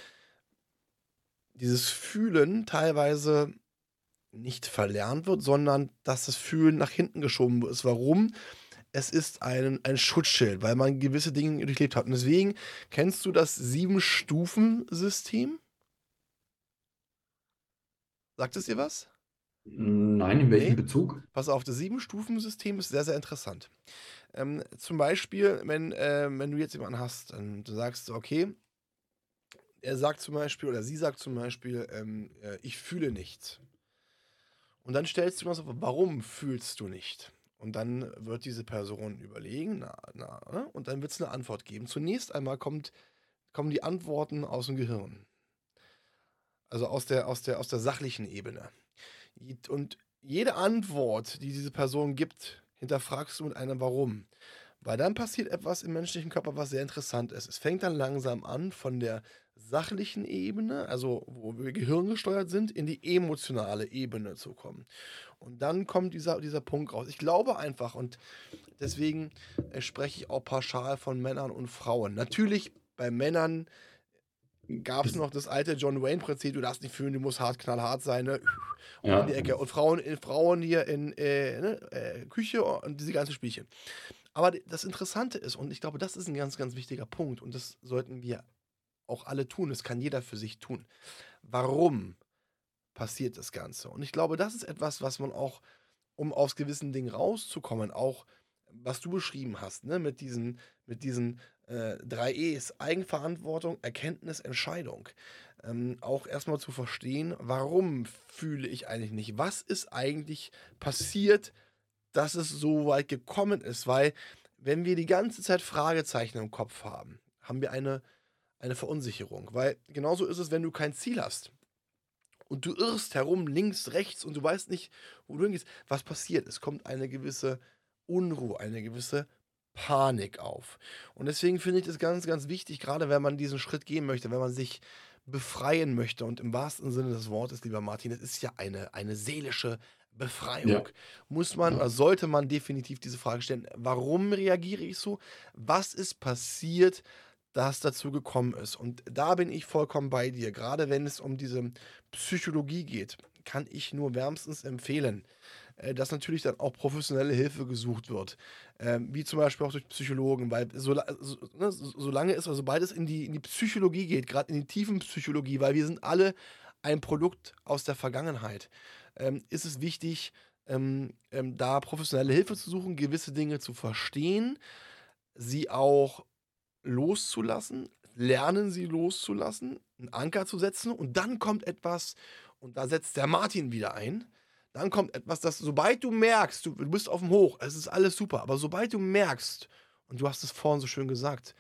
dieses Fühlen teilweise nicht verlernt wird, sondern dass das Fühlen nach hinten geschoben wird. Warum? Es ist ein, ein Schutzschild, weil man gewisse Dinge durchlebt hat. Und deswegen kennst du das Sieben-Stufen-System? Sagt es dir was? Nein, in welchem nee. Bezug? Pass auf, das Sieben-Stufen-System ist sehr, sehr interessant. Ähm, zum Beispiel, wenn, äh, wenn du jetzt jemanden hast, dann du sagst, okay, er sagt zum Beispiel, oder sie sagt zum Beispiel, ähm, äh, ich fühle nichts. Und dann stellst du mal so, warum fühlst du nicht? Und dann wird diese Person überlegen, na, na, ne? und dann wird es eine Antwort geben. Zunächst einmal kommt, kommen die Antworten aus dem Gehirn. Also aus der, aus der, aus der sachlichen Ebene. Und jede Antwort, die diese Person gibt, hinterfragst du mit einem Warum. Weil dann passiert etwas im menschlichen Körper, was sehr interessant ist. Es fängt dann langsam an von der sachlichen Ebene, also wo wir gehirngesteuert sind, in die emotionale Ebene zu kommen. Und dann kommt dieser, dieser Punkt raus. Ich glaube einfach, und deswegen äh, spreche ich auch pauschal von Männern und Frauen. Natürlich bei Männern gab es noch das alte John Wayne-Prinzip, du darfst nicht fühlen, du musst hart, knallhart sein, ne? Und, ja. in die Ecke. und Frauen, in, Frauen hier in äh, ne? äh, Küche und diese ganzen Spielchen. Aber das Interessante ist, und ich glaube, das ist ein ganz, ganz wichtiger Punkt, und das sollten wir auch alle tun. Das kann jeder für sich tun. Warum passiert das Ganze? Und ich glaube, das ist etwas, was man auch, um aus gewissen Dingen rauszukommen, auch was du beschrieben hast, ne, mit diesen, mit diesen äh, drei E's, Eigenverantwortung, Erkenntnis, Entscheidung. Ähm, auch erstmal zu verstehen, warum fühle ich eigentlich nicht? Was ist eigentlich passiert, dass es so weit gekommen ist? Weil, wenn wir die ganze Zeit Fragezeichen im Kopf haben, haben wir eine eine Verunsicherung. Weil genauso ist es, wenn du kein Ziel hast und du irrst herum, links, rechts und du weißt nicht, wo du hingehst. Was passiert? Es kommt eine gewisse Unruhe, eine gewisse Panik auf. Und deswegen finde ich das ganz, ganz wichtig, gerade wenn man diesen Schritt gehen möchte, wenn man sich befreien möchte. Und im wahrsten Sinne des Wortes, lieber Martin, es ist ja eine, eine seelische Befreiung. Ja. Muss man oder sollte man definitiv diese Frage stellen, warum reagiere ich so? Was ist passiert, dass dazu gekommen ist? Und da bin ich vollkommen bei dir. Gerade wenn es um diese Psychologie geht, kann ich nur wärmstens empfehlen, äh, dass natürlich dann auch professionelle Hilfe gesucht wird. Ähm, wie zum Beispiel auch durch Psychologen, weil so, ne, solange es, also sobald es in die, in die Psychologie geht, gerade in die tiefen Psychologie, weil wir sind alle ein Produkt aus der Vergangenheit, ähm, ist es wichtig, ähm, da professionelle Hilfe zu suchen, gewisse Dinge zu verstehen, sie auch loszulassen, lernen sie loszulassen, einen Anker zu setzen und dann kommt etwas, und da setzt der Martin wieder ein, dann kommt etwas, das, sobald du merkst, du, du bist auf dem Hoch, es ist alles super, aber sobald du merkst, und du hast es vorhin so schön gesagt,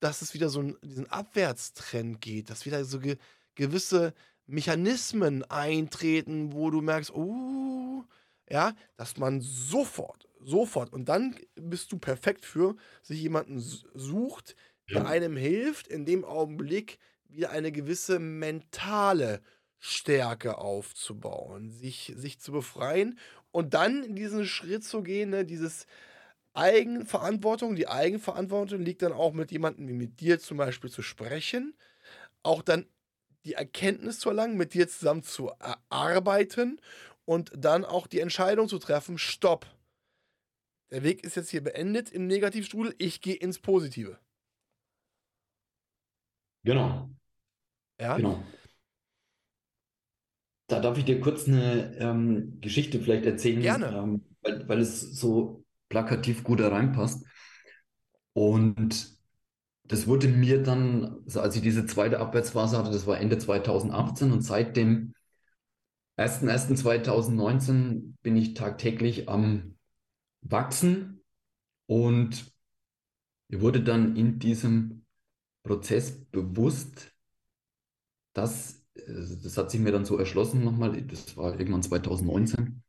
dass es wieder so einen, diesen Abwärtstrend geht, dass wieder so ge, gewisse Mechanismen eintreten, wo du merkst, oh, ja, dass man sofort, sofort, und dann bist du perfekt für, sich jemanden sucht, der einem hilft, in dem Augenblick wieder eine gewisse mentale Stärke aufzubauen, sich, sich zu befreien und dann in diesen Schritt zu gehen, ne, dieses Eigenverantwortung, die Eigenverantwortung liegt dann auch mit jemandem wie mit dir zum Beispiel zu sprechen, auch dann die Erkenntnis zu erlangen, mit dir zusammen zu erarbeiten und dann auch die Entscheidung zu treffen, stopp. Der Weg ist jetzt hier beendet im Negativstrudel, ich gehe ins Positive. Genau. Ja. Genau. Da darf ich dir kurz eine ähm, Geschichte vielleicht erzählen, Gerne. Ähm, weil, weil es so plakativ gut da reinpasst. Und das wurde mir dann, also als ich diese zweite Abwärtsphase hatte, das war Ende 2018 und seit dem 1.1.2019 bin ich tagtäglich am Wachsen und wurde dann in diesem Prozess bewusst, dass das hat sich mir dann so erschlossen nochmal, das war irgendwann 2019,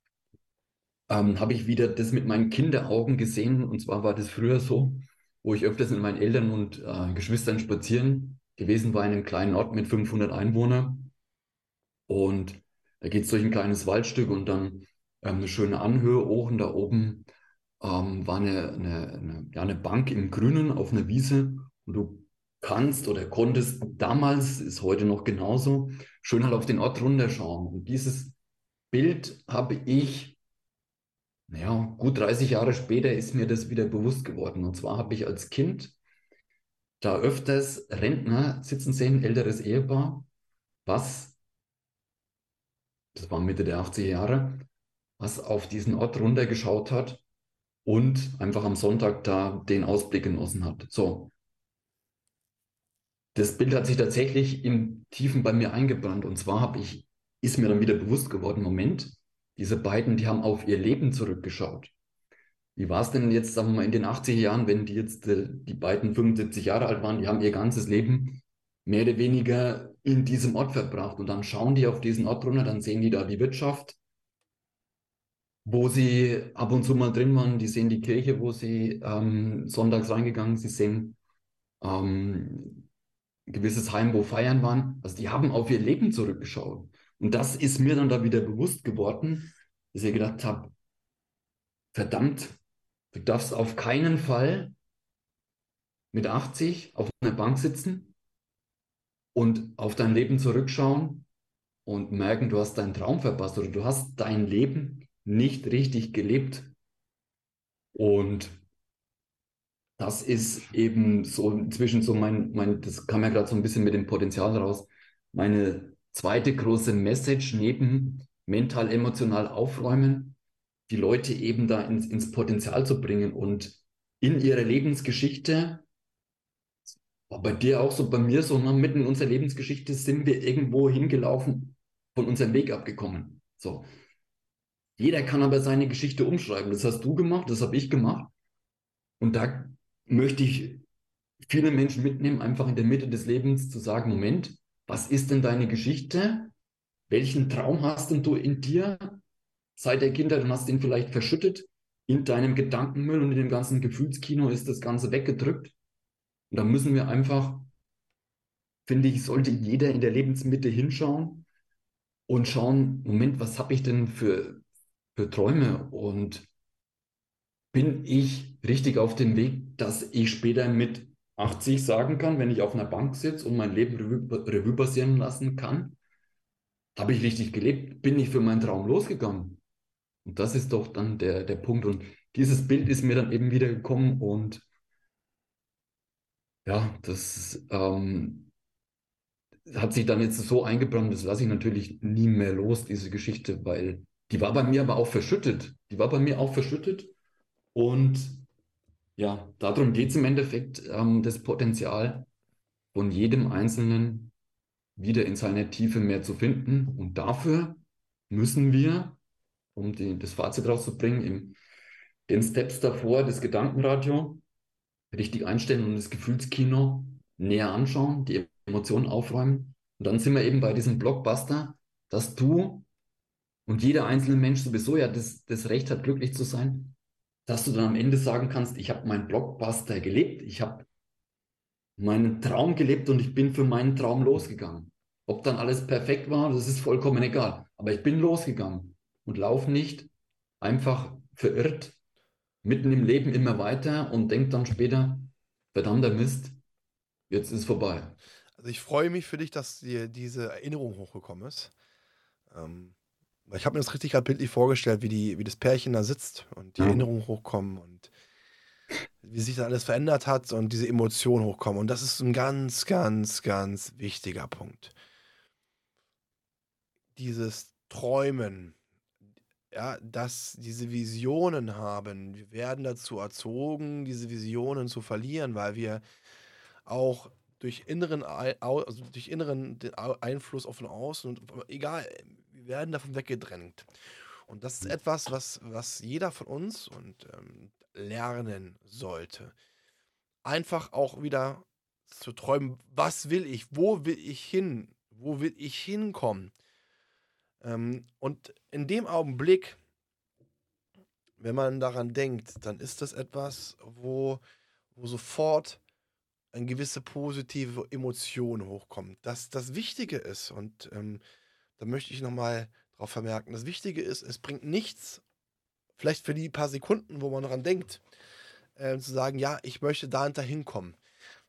ähm, habe ich wieder das mit meinen Kinderaugen gesehen. Und zwar war das früher so, wo ich öfters mit meinen Eltern und äh, Geschwistern spazieren gewesen war in einem kleinen Ort mit 500 Einwohnern. Und da geht es durch ein kleines Waldstück und dann ähm, eine schöne Anhöhe hoch und da oben ähm, war eine, eine, eine, ja, eine Bank im Grünen auf einer Wiese und du kannst oder konntest damals, ist heute noch genauso, schön halt auf den Ort runterschauen. Und dieses Bild habe ich, naja, gut 30 Jahre später ist mir das wieder bewusst geworden. Und zwar habe ich als Kind da öfters Rentner sitzen sehen, älteres Ehepaar, was, das war Mitte der 80er Jahre, was auf diesen Ort runtergeschaut hat und einfach am Sonntag da den Ausblick genossen hat. So, das Bild hat sich tatsächlich im Tiefen bei mir eingebrannt. Und zwar habe ich, ist mir dann wieder bewusst geworden, Moment, diese beiden, die haben auf ihr Leben zurückgeschaut. Wie war es denn jetzt, sagen wir mal, in den 80er Jahren, wenn die jetzt, äh, die beiden 75 Jahre alt waren, die haben ihr ganzes Leben mehr oder weniger in diesem Ort verbracht. Und dann schauen die auf diesen Ort runter, dann sehen die da die Wirtschaft, wo sie ab und zu mal drin waren. Die sehen die Kirche, wo sie ähm, sonntags reingegangen, sie sehen ähm, ein gewisses Heim, wo Feiern waren. Also die haben auf ihr Leben zurückgeschaut. Und das ist mir dann da wieder bewusst geworden, dass ich gedacht habe, verdammt, du darfst auf keinen Fall mit 80 auf einer Bank sitzen und auf dein Leben zurückschauen und merken, du hast deinen Traum verpasst oder du hast dein Leben nicht richtig gelebt. Und das ist eben so inzwischen so mein, mein das kam ja gerade so ein bisschen mit dem Potenzial raus, meine zweite große Message neben mental, emotional aufräumen, die Leute eben da ins, ins Potenzial zu bringen und in ihrer Lebensgeschichte, war bei dir auch so, bei mir so, ne, mitten in unserer Lebensgeschichte sind wir irgendwo hingelaufen, von unserem Weg abgekommen. So. Jeder kann aber seine Geschichte umschreiben. Das hast du gemacht, das habe ich gemacht. Und da möchte ich viele Menschen mitnehmen, einfach in der Mitte des Lebens zu sagen, Moment, was ist denn deine Geschichte? Welchen Traum hast denn du in dir seit der Kindheit und hast ihn vielleicht verschüttet in deinem Gedankenmüll und in dem ganzen Gefühlskino ist das Ganze weggedrückt. Und da müssen wir einfach, finde ich, sollte jeder in der Lebensmitte hinschauen und schauen, Moment, was habe ich denn für, für Träume und bin ich richtig auf dem Weg, dass ich später mit 80 sagen kann, wenn ich auf einer Bank sitze und mein Leben Revue, Revue passieren lassen kann, habe ich richtig gelebt, bin ich für meinen Traum losgegangen. Und das ist doch dann der, der Punkt. Und dieses Bild ist mir dann eben wieder gekommen und ja, das ähm, hat sich dann jetzt so eingebrannt, das lasse ich natürlich nie mehr los, diese Geschichte, weil die war bei mir aber auch verschüttet. Die war bei mir auch verschüttet. Und ja, darum geht es im Endeffekt, ähm, das Potenzial von jedem Einzelnen wieder in seiner Tiefe mehr zu finden. Und dafür müssen wir, um die, das Fazit rauszubringen, in den Steps davor, das Gedankenradio richtig einstellen und das Gefühlskino näher anschauen, die Emotionen aufräumen. Und dann sind wir eben bei diesem Blockbuster, dass du und jeder einzelne Mensch sowieso ja das, das Recht hat, glücklich zu sein, dass du dann am Ende sagen kannst, ich habe meinen Blockbuster gelebt, ich habe meinen Traum gelebt und ich bin für meinen Traum losgegangen. Ob dann alles perfekt war, das ist vollkommen egal. Aber ich bin losgegangen und laufe nicht einfach verirrt mitten im Leben immer weiter und denke dann später, verdammter Mist, jetzt ist es vorbei. Also ich freue mich für dich, dass dir diese Erinnerung hochgekommen ist. Ähm, ich habe mir das richtig gerade bildlich vorgestellt, wie, die, wie das Pärchen da sitzt und die ja. Erinnerungen hochkommen und wie sich da alles verändert hat und diese Emotionen hochkommen. Und das ist ein ganz, ganz, ganz wichtiger Punkt. Dieses Träumen, ja, dass diese Visionen haben. Wir werden dazu erzogen, diese Visionen zu verlieren, weil wir auch durch inneren, also durch inneren Einfluss auf von außen und egal, wir werden davon weggedrängt. Und das ist etwas, was, was jeder von uns und ähm, lernen sollte. Einfach auch wieder zu träumen, was will ich, wo will ich hin, wo will ich hinkommen. Ähm, und in dem Augenblick, wenn man daran denkt, dann ist das etwas, wo, wo sofort eine gewisse positive Emotion hochkommt. Das das Wichtige ist, und ähm, da möchte ich nochmal drauf vermerken, das Wichtige ist, es bringt nichts, vielleicht für die paar Sekunden, wo man daran denkt, äh, zu sagen, ja, ich möchte da und da hinkommen.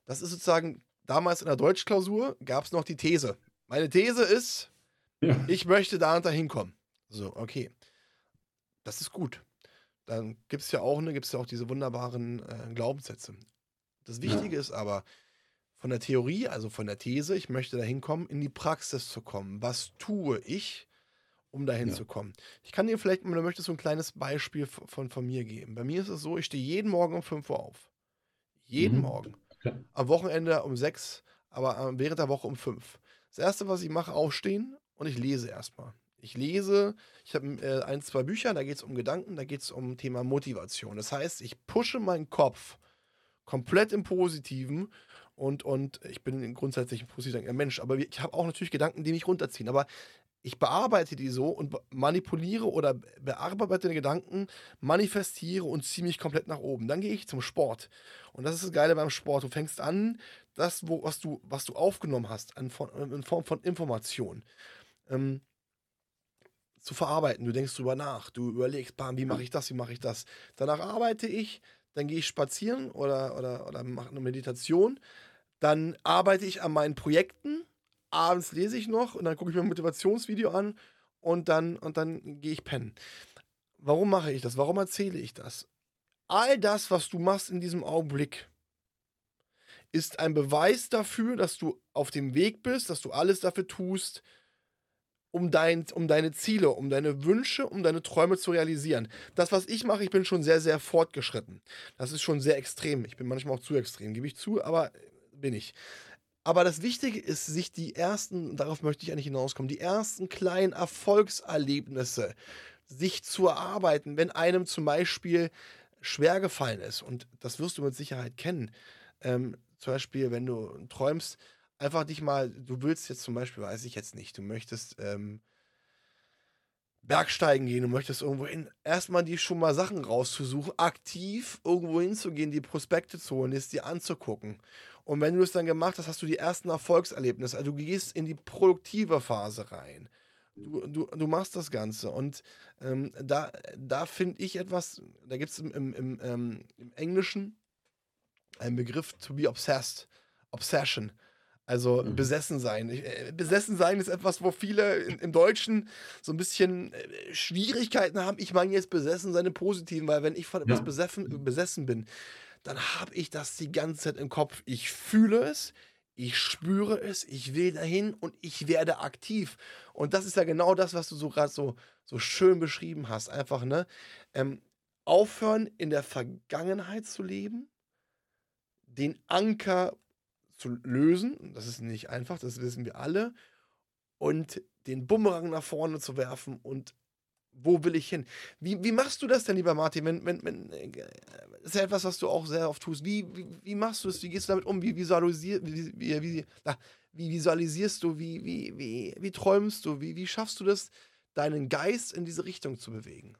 Das ist sozusagen, damals in der Deutschklausur gab es noch die These. Meine These ist, ja. ich möchte da und da hinkommen. So, okay. Das ist gut. Dann gibt es ja auch, ne, gibt's ja auch diese wunderbaren äh, Glaubenssätze. Das Wichtige ja. ist aber, von der Theorie, also von der These, ich möchte da hinkommen, in die Praxis zu kommen. Was tue ich, um dahin ja. zu kommen? Ich kann dir vielleicht, wenn du möchtest, so ein kleines Beispiel von, von mir geben. Bei mir ist es so, ich stehe jeden Morgen um 5 Uhr auf. Jeden mhm. Morgen. Ja. Am Wochenende um 6, aber äh, während der Woche um 5. Das erste, was ich mache, aufstehen und ich lese erstmal. Ich lese, ich habe äh, ein, zwei Bücher, da geht es um Gedanken, da geht es um Thema Motivation. Das heißt, ich pushe meinen Kopf komplett im Positiven und, und ich bin grundsätzlich ein positiver Mensch, aber ich habe auch natürlich Gedanken, die mich runterziehen. Aber ich bearbeite die so und manipuliere oder bearbeite die Gedanken, manifestiere und ziehe mich komplett nach oben. Dann gehe ich zum Sport. Und das ist das Geile beim Sport. Du fängst an, das, wo, was, du, was du aufgenommen hast, in Form von Information, ähm, zu verarbeiten. Du denkst drüber nach. Du überlegst, bam, wie mache ich das, wie mache ich das. Danach arbeite ich dann gehe ich spazieren oder, oder, oder mache eine Meditation. Dann arbeite ich an meinen Projekten. Abends lese ich noch und dann gucke ich mir ein Motivationsvideo an und dann, und dann gehe ich pennen. Warum mache ich das? Warum erzähle ich das? All das, was du machst in diesem Augenblick, ist ein Beweis dafür, dass du auf dem Weg bist, dass du alles dafür tust, um, dein, um deine Ziele, um deine Wünsche, um deine Träume zu realisieren. Das, was ich mache, ich bin schon sehr, sehr fortgeschritten. Das ist schon sehr extrem. Ich bin manchmal auch zu extrem, gebe ich zu, aber bin ich. Aber das Wichtige ist, sich die ersten, darauf möchte ich eigentlich hinauskommen, die ersten kleinen Erfolgserlebnisse sich zu erarbeiten, wenn einem zum Beispiel schwer gefallen ist. Und das wirst du mit Sicherheit kennen. Ähm, zum Beispiel, wenn du träumst, einfach dich mal, du willst jetzt zum Beispiel, weiß ich jetzt nicht, du möchtest ähm, Bergsteigen gehen, du möchtest irgendwo hin, erstmal die schon mal Sachen rauszusuchen, aktiv irgendwo hinzugehen, die Prospekte zu holen, es dir anzugucken. Und wenn du es dann gemacht hast, hast du die ersten Erfolgserlebnisse. Also du gehst in die produktive Phase rein. Du, du, du machst das Ganze. Und ähm, da, da finde ich etwas, da gibt es im, im, im, ähm, im Englischen einen Begriff to be obsessed, Obsession. Also mhm. besessen sein. Äh, besessen sein ist etwas, wo viele in, im Deutschen so ein bisschen äh, Schwierigkeiten haben. Ich meine jetzt besessen sein im Positiven, weil wenn ich von etwas ja. besessen, besessen bin, dann habe ich das die ganze Zeit im Kopf. Ich fühle es, ich spüre es, ich will dahin und ich werde aktiv. Und das ist ja genau das, was du so gerade so, so schön beschrieben hast. Einfach, ne? Ähm, aufhören, in der Vergangenheit zu leben, den Anker zu lösen. Das ist nicht einfach, das wissen wir alle. Und den Bumerang nach vorne zu werfen und wo will ich hin? Wie, wie machst du das denn, lieber Martin? Wenn, wenn, wenn, äh, das ist ja etwas, was du auch sehr oft tust. Wie, wie, wie machst du es? Wie gehst du damit um? Wie, visualisier, wie, wie, wie, wie visualisierst du? Wie, wie, wie, wie träumst du? Wie, wie schaffst du das, deinen Geist in diese Richtung zu bewegen?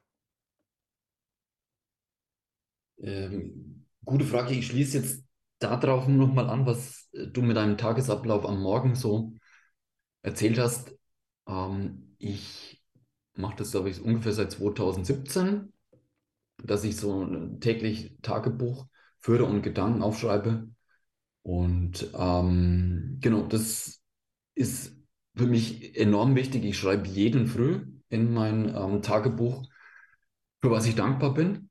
Ähm, gute Frage. Ich schließe jetzt darauf nochmal an, was du mit deinem Tagesablauf am Morgen so erzählt hast. Ähm, ich mache das, glaube ich, ungefähr seit 2017, dass ich so täglich Tagebuch führe und Gedanken aufschreibe. Und ähm, genau, das ist für mich enorm wichtig. Ich schreibe jeden Früh in mein ähm, Tagebuch, für was ich dankbar bin.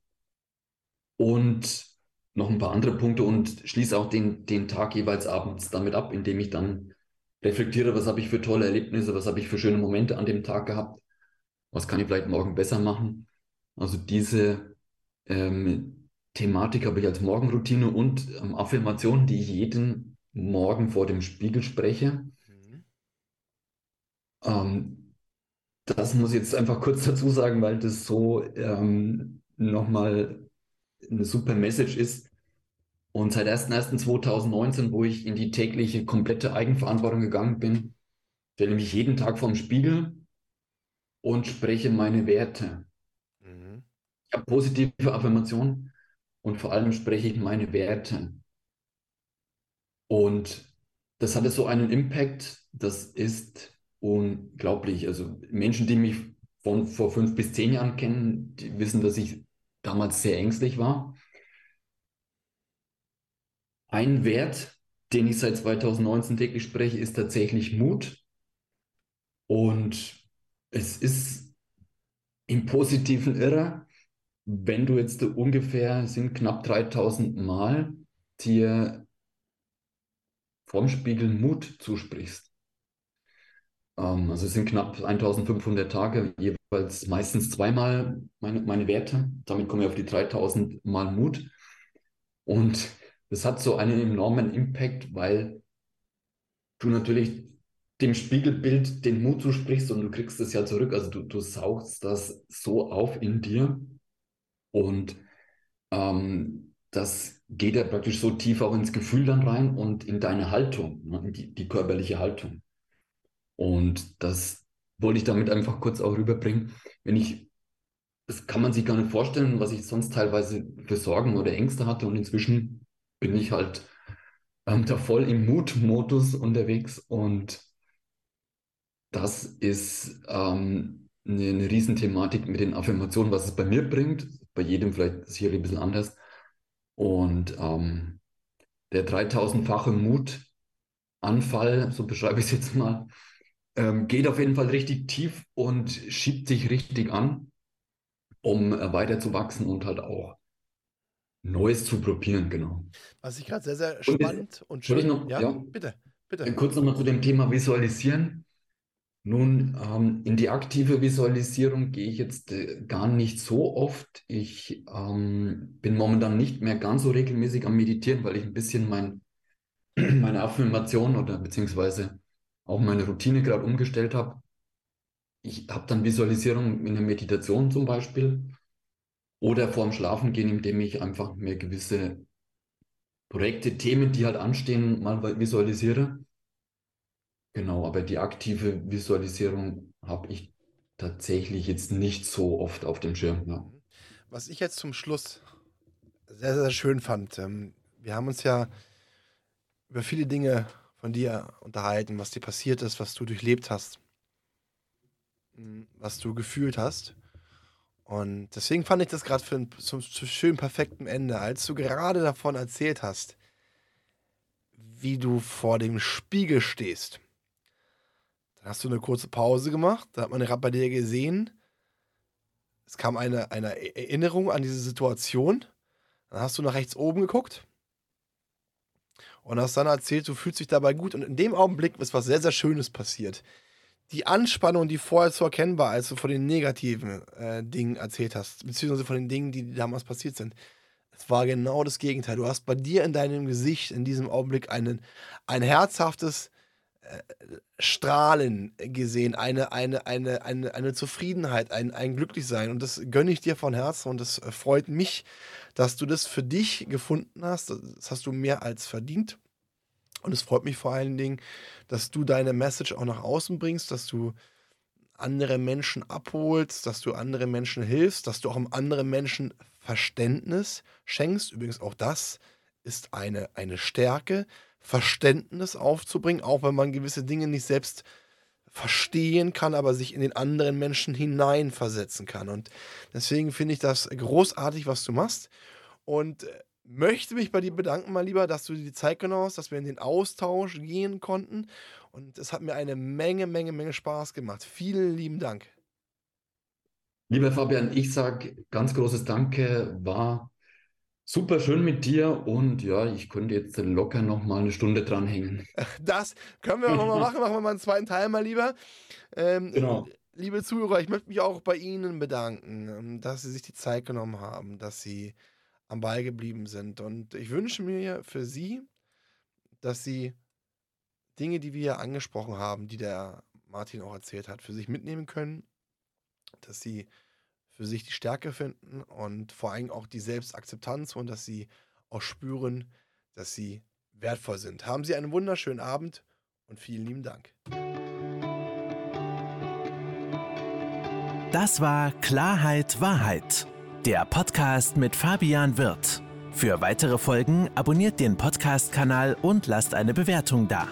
Und noch ein paar andere Punkte und schließe auch den, den Tag jeweils abends damit ab, indem ich dann reflektiere, was habe ich für tolle Erlebnisse, was habe ich für schöne Momente an dem Tag gehabt, was kann ich vielleicht morgen besser machen. Also diese ähm, Thematik habe ich als Morgenroutine und ähm, Affirmationen, die ich jeden Morgen vor dem Spiegel spreche. Mhm. Ähm, das muss ich jetzt einfach kurz dazu sagen, weil das so ähm, nochmal eine super Message ist. Und seit 1.1.2019, wo ich in die tägliche komplette Eigenverantwortung gegangen bin, stelle ich mich jeden Tag vorm Spiegel und spreche meine Werte. Mhm. Ich habe positive Affirmationen und vor allem spreche ich meine Werte. Und das hatte so einen Impact, das ist unglaublich. Also Menschen, die mich von vor fünf bis zehn Jahren kennen, die wissen, dass ich damals sehr ängstlich war. Ein Wert, den ich seit 2019 täglich spreche, ist tatsächlich Mut. Und es ist im Positiven irre, wenn du jetzt ungefähr, sind knapp 3000 Mal dir vorm Spiegel Mut zusprichst. Ähm, also es sind knapp 1500 Tage, jeweils meistens zweimal meine, meine Werte. Damit komme ich auf die 3000 Mal Mut. Und das hat so einen enormen Impact, weil du natürlich dem Spiegelbild den Mut zusprichst und du kriegst es ja zurück. Also du, du saugst das so auf in dir. Und ähm, das geht ja praktisch so tief auch ins Gefühl dann rein und in deine Haltung, ne, die, die körperliche Haltung. Und das wollte ich damit einfach kurz auch rüberbringen. Wenn ich, das kann man sich gar nicht vorstellen, was ich sonst teilweise für Sorgen oder Ängste hatte. Und inzwischen bin ich halt ähm, da voll im Mutmodus unterwegs. Und das ist ähm, eine, eine Riesenthematik mit den Affirmationen, was es bei mir bringt. Bei jedem vielleicht sicherlich ein bisschen anders. Und ähm, der 3000-fache Mutanfall, so beschreibe ich es jetzt mal, ähm, geht auf jeden Fall richtig tief und schiebt sich richtig an, um äh, weiter zu wachsen und halt auch Neues zu probieren, genau. Was ich gerade sehr, sehr spannend und, und schön. Noch, ja, ja, bitte, bitte. Äh, kurz nochmal zu dem Thema Visualisieren. Nun, ähm, in die aktive Visualisierung gehe ich jetzt äh, gar nicht so oft. Ich ähm, bin momentan nicht mehr ganz so regelmäßig am Meditieren, weil ich ein bisschen mein, <clears throat> meine Affirmation oder beziehungsweise auch meine Routine gerade umgestellt habe. Ich habe dann Visualisierung in der Meditation zum Beispiel oder vorm Schlafen gehen, indem ich einfach mir gewisse Projekte, Themen, die halt anstehen, mal visualisiere. Genau, aber die aktive Visualisierung habe ich tatsächlich jetzt nicht so oft auf dem Schirm. Ja. Was ich jetzt zum Schluss sehr, sehr schön fand, ähm, wir haben uns ja über viele Dinge von dir unterhalten, was dir passiert ist, was du durchlebt hast, hm, was du gefühlt hast. Und deswegen fand ich das gerade für ein zum, zum schön perfekten Ende, als du gerade davon erzählt hast, wie du vor dem Spiegel stehst. Dann hast du eine kurze Pause gemacht, da hat man gerade bei dir gesehen, es kam eine, eine Erinnerung an diese Situation. Dann hast du nach rechts oben geguckt und hast dann erzählt, du fühlst dich dabei gut. Und in dem Augenblick ist was sehr, sehr Schönes passiert. Die Anspannung, die vorher so erkennbar, als du von den negativen äh, Dingen erzählt hast, beziehungsweise von den Dingen, die damals passiert sind, es war genau das Gegenteil. Du hast bei dir in deinem Gesicht in diesem Augenblick einen, ein herzhaftes Strahlen gesehen, eine, eine, eine, eine, eine Zufriedenheit, ein, ein Glücklichsein. Und das gönne ich dir von Herzen und das äh, freut mich, dass du das für dich gefunden hast. Das hast du mehr als verdient. Und es freut mich vor allen Dingen, dass du deine Message auch nach außen bringst, dass du andere Menschen abholst, dass du anderen Menschen hilfst, dass du auch anderen Menschen Verständnis schenkst. Übrigens auch das ist eine, eine Stärke, Verständnis aufzubringen, auch wenn man gewisse Dinge nicht selbst verstehen kann, aber sich in den anderen Menschen hineinversetzen kann. Und deswegen finde ich das großartig, was du machst. Und äh, möchte mich bei dir bedanken, mal lieber, dass du dir die Zeit genommen hast, dass wir in den Austausch gehen konnten. Und es hat mir eine Menge, Menge, Menge Spaß gemacht. Vielen lieben Dank. Lieber Fabian, ich sage ganz großes Danke, war Super schön mit dir und ja, ich könnte jetzt locker noch mal eine Stunde dranhängen. <laughs> Das können wir auch mal <laughs> machen. Machen wir mal einen zweiten Teil mal lieber. Ähm, genau. Liebe Zuhörer, ich möchte mich auch bei Ihnen bedanken, ähm, dass Sie sich die Zeit genommen haben, dass Sie am Ball geblieben sind. Und ich wünsche mir für Sie, dass Sie Dinge, die wir hier angesprochen haben, die der Martin auch erzählt hat, für sich mitnehmen können, dass Sie für sich die Stärke finden und vor allem auch die Selbstakzeptanz und dass sie auch spüren, dass sie wertvoll sind. Haben Sie einen wunderschönen Abend und vielen lieben Dank. Das war Klarheit Wahrheit, der Podcast mit Fabian Wirth. Für weitere Folgen abonniert den Podcast-Kanal und lasst eine Bewertung da.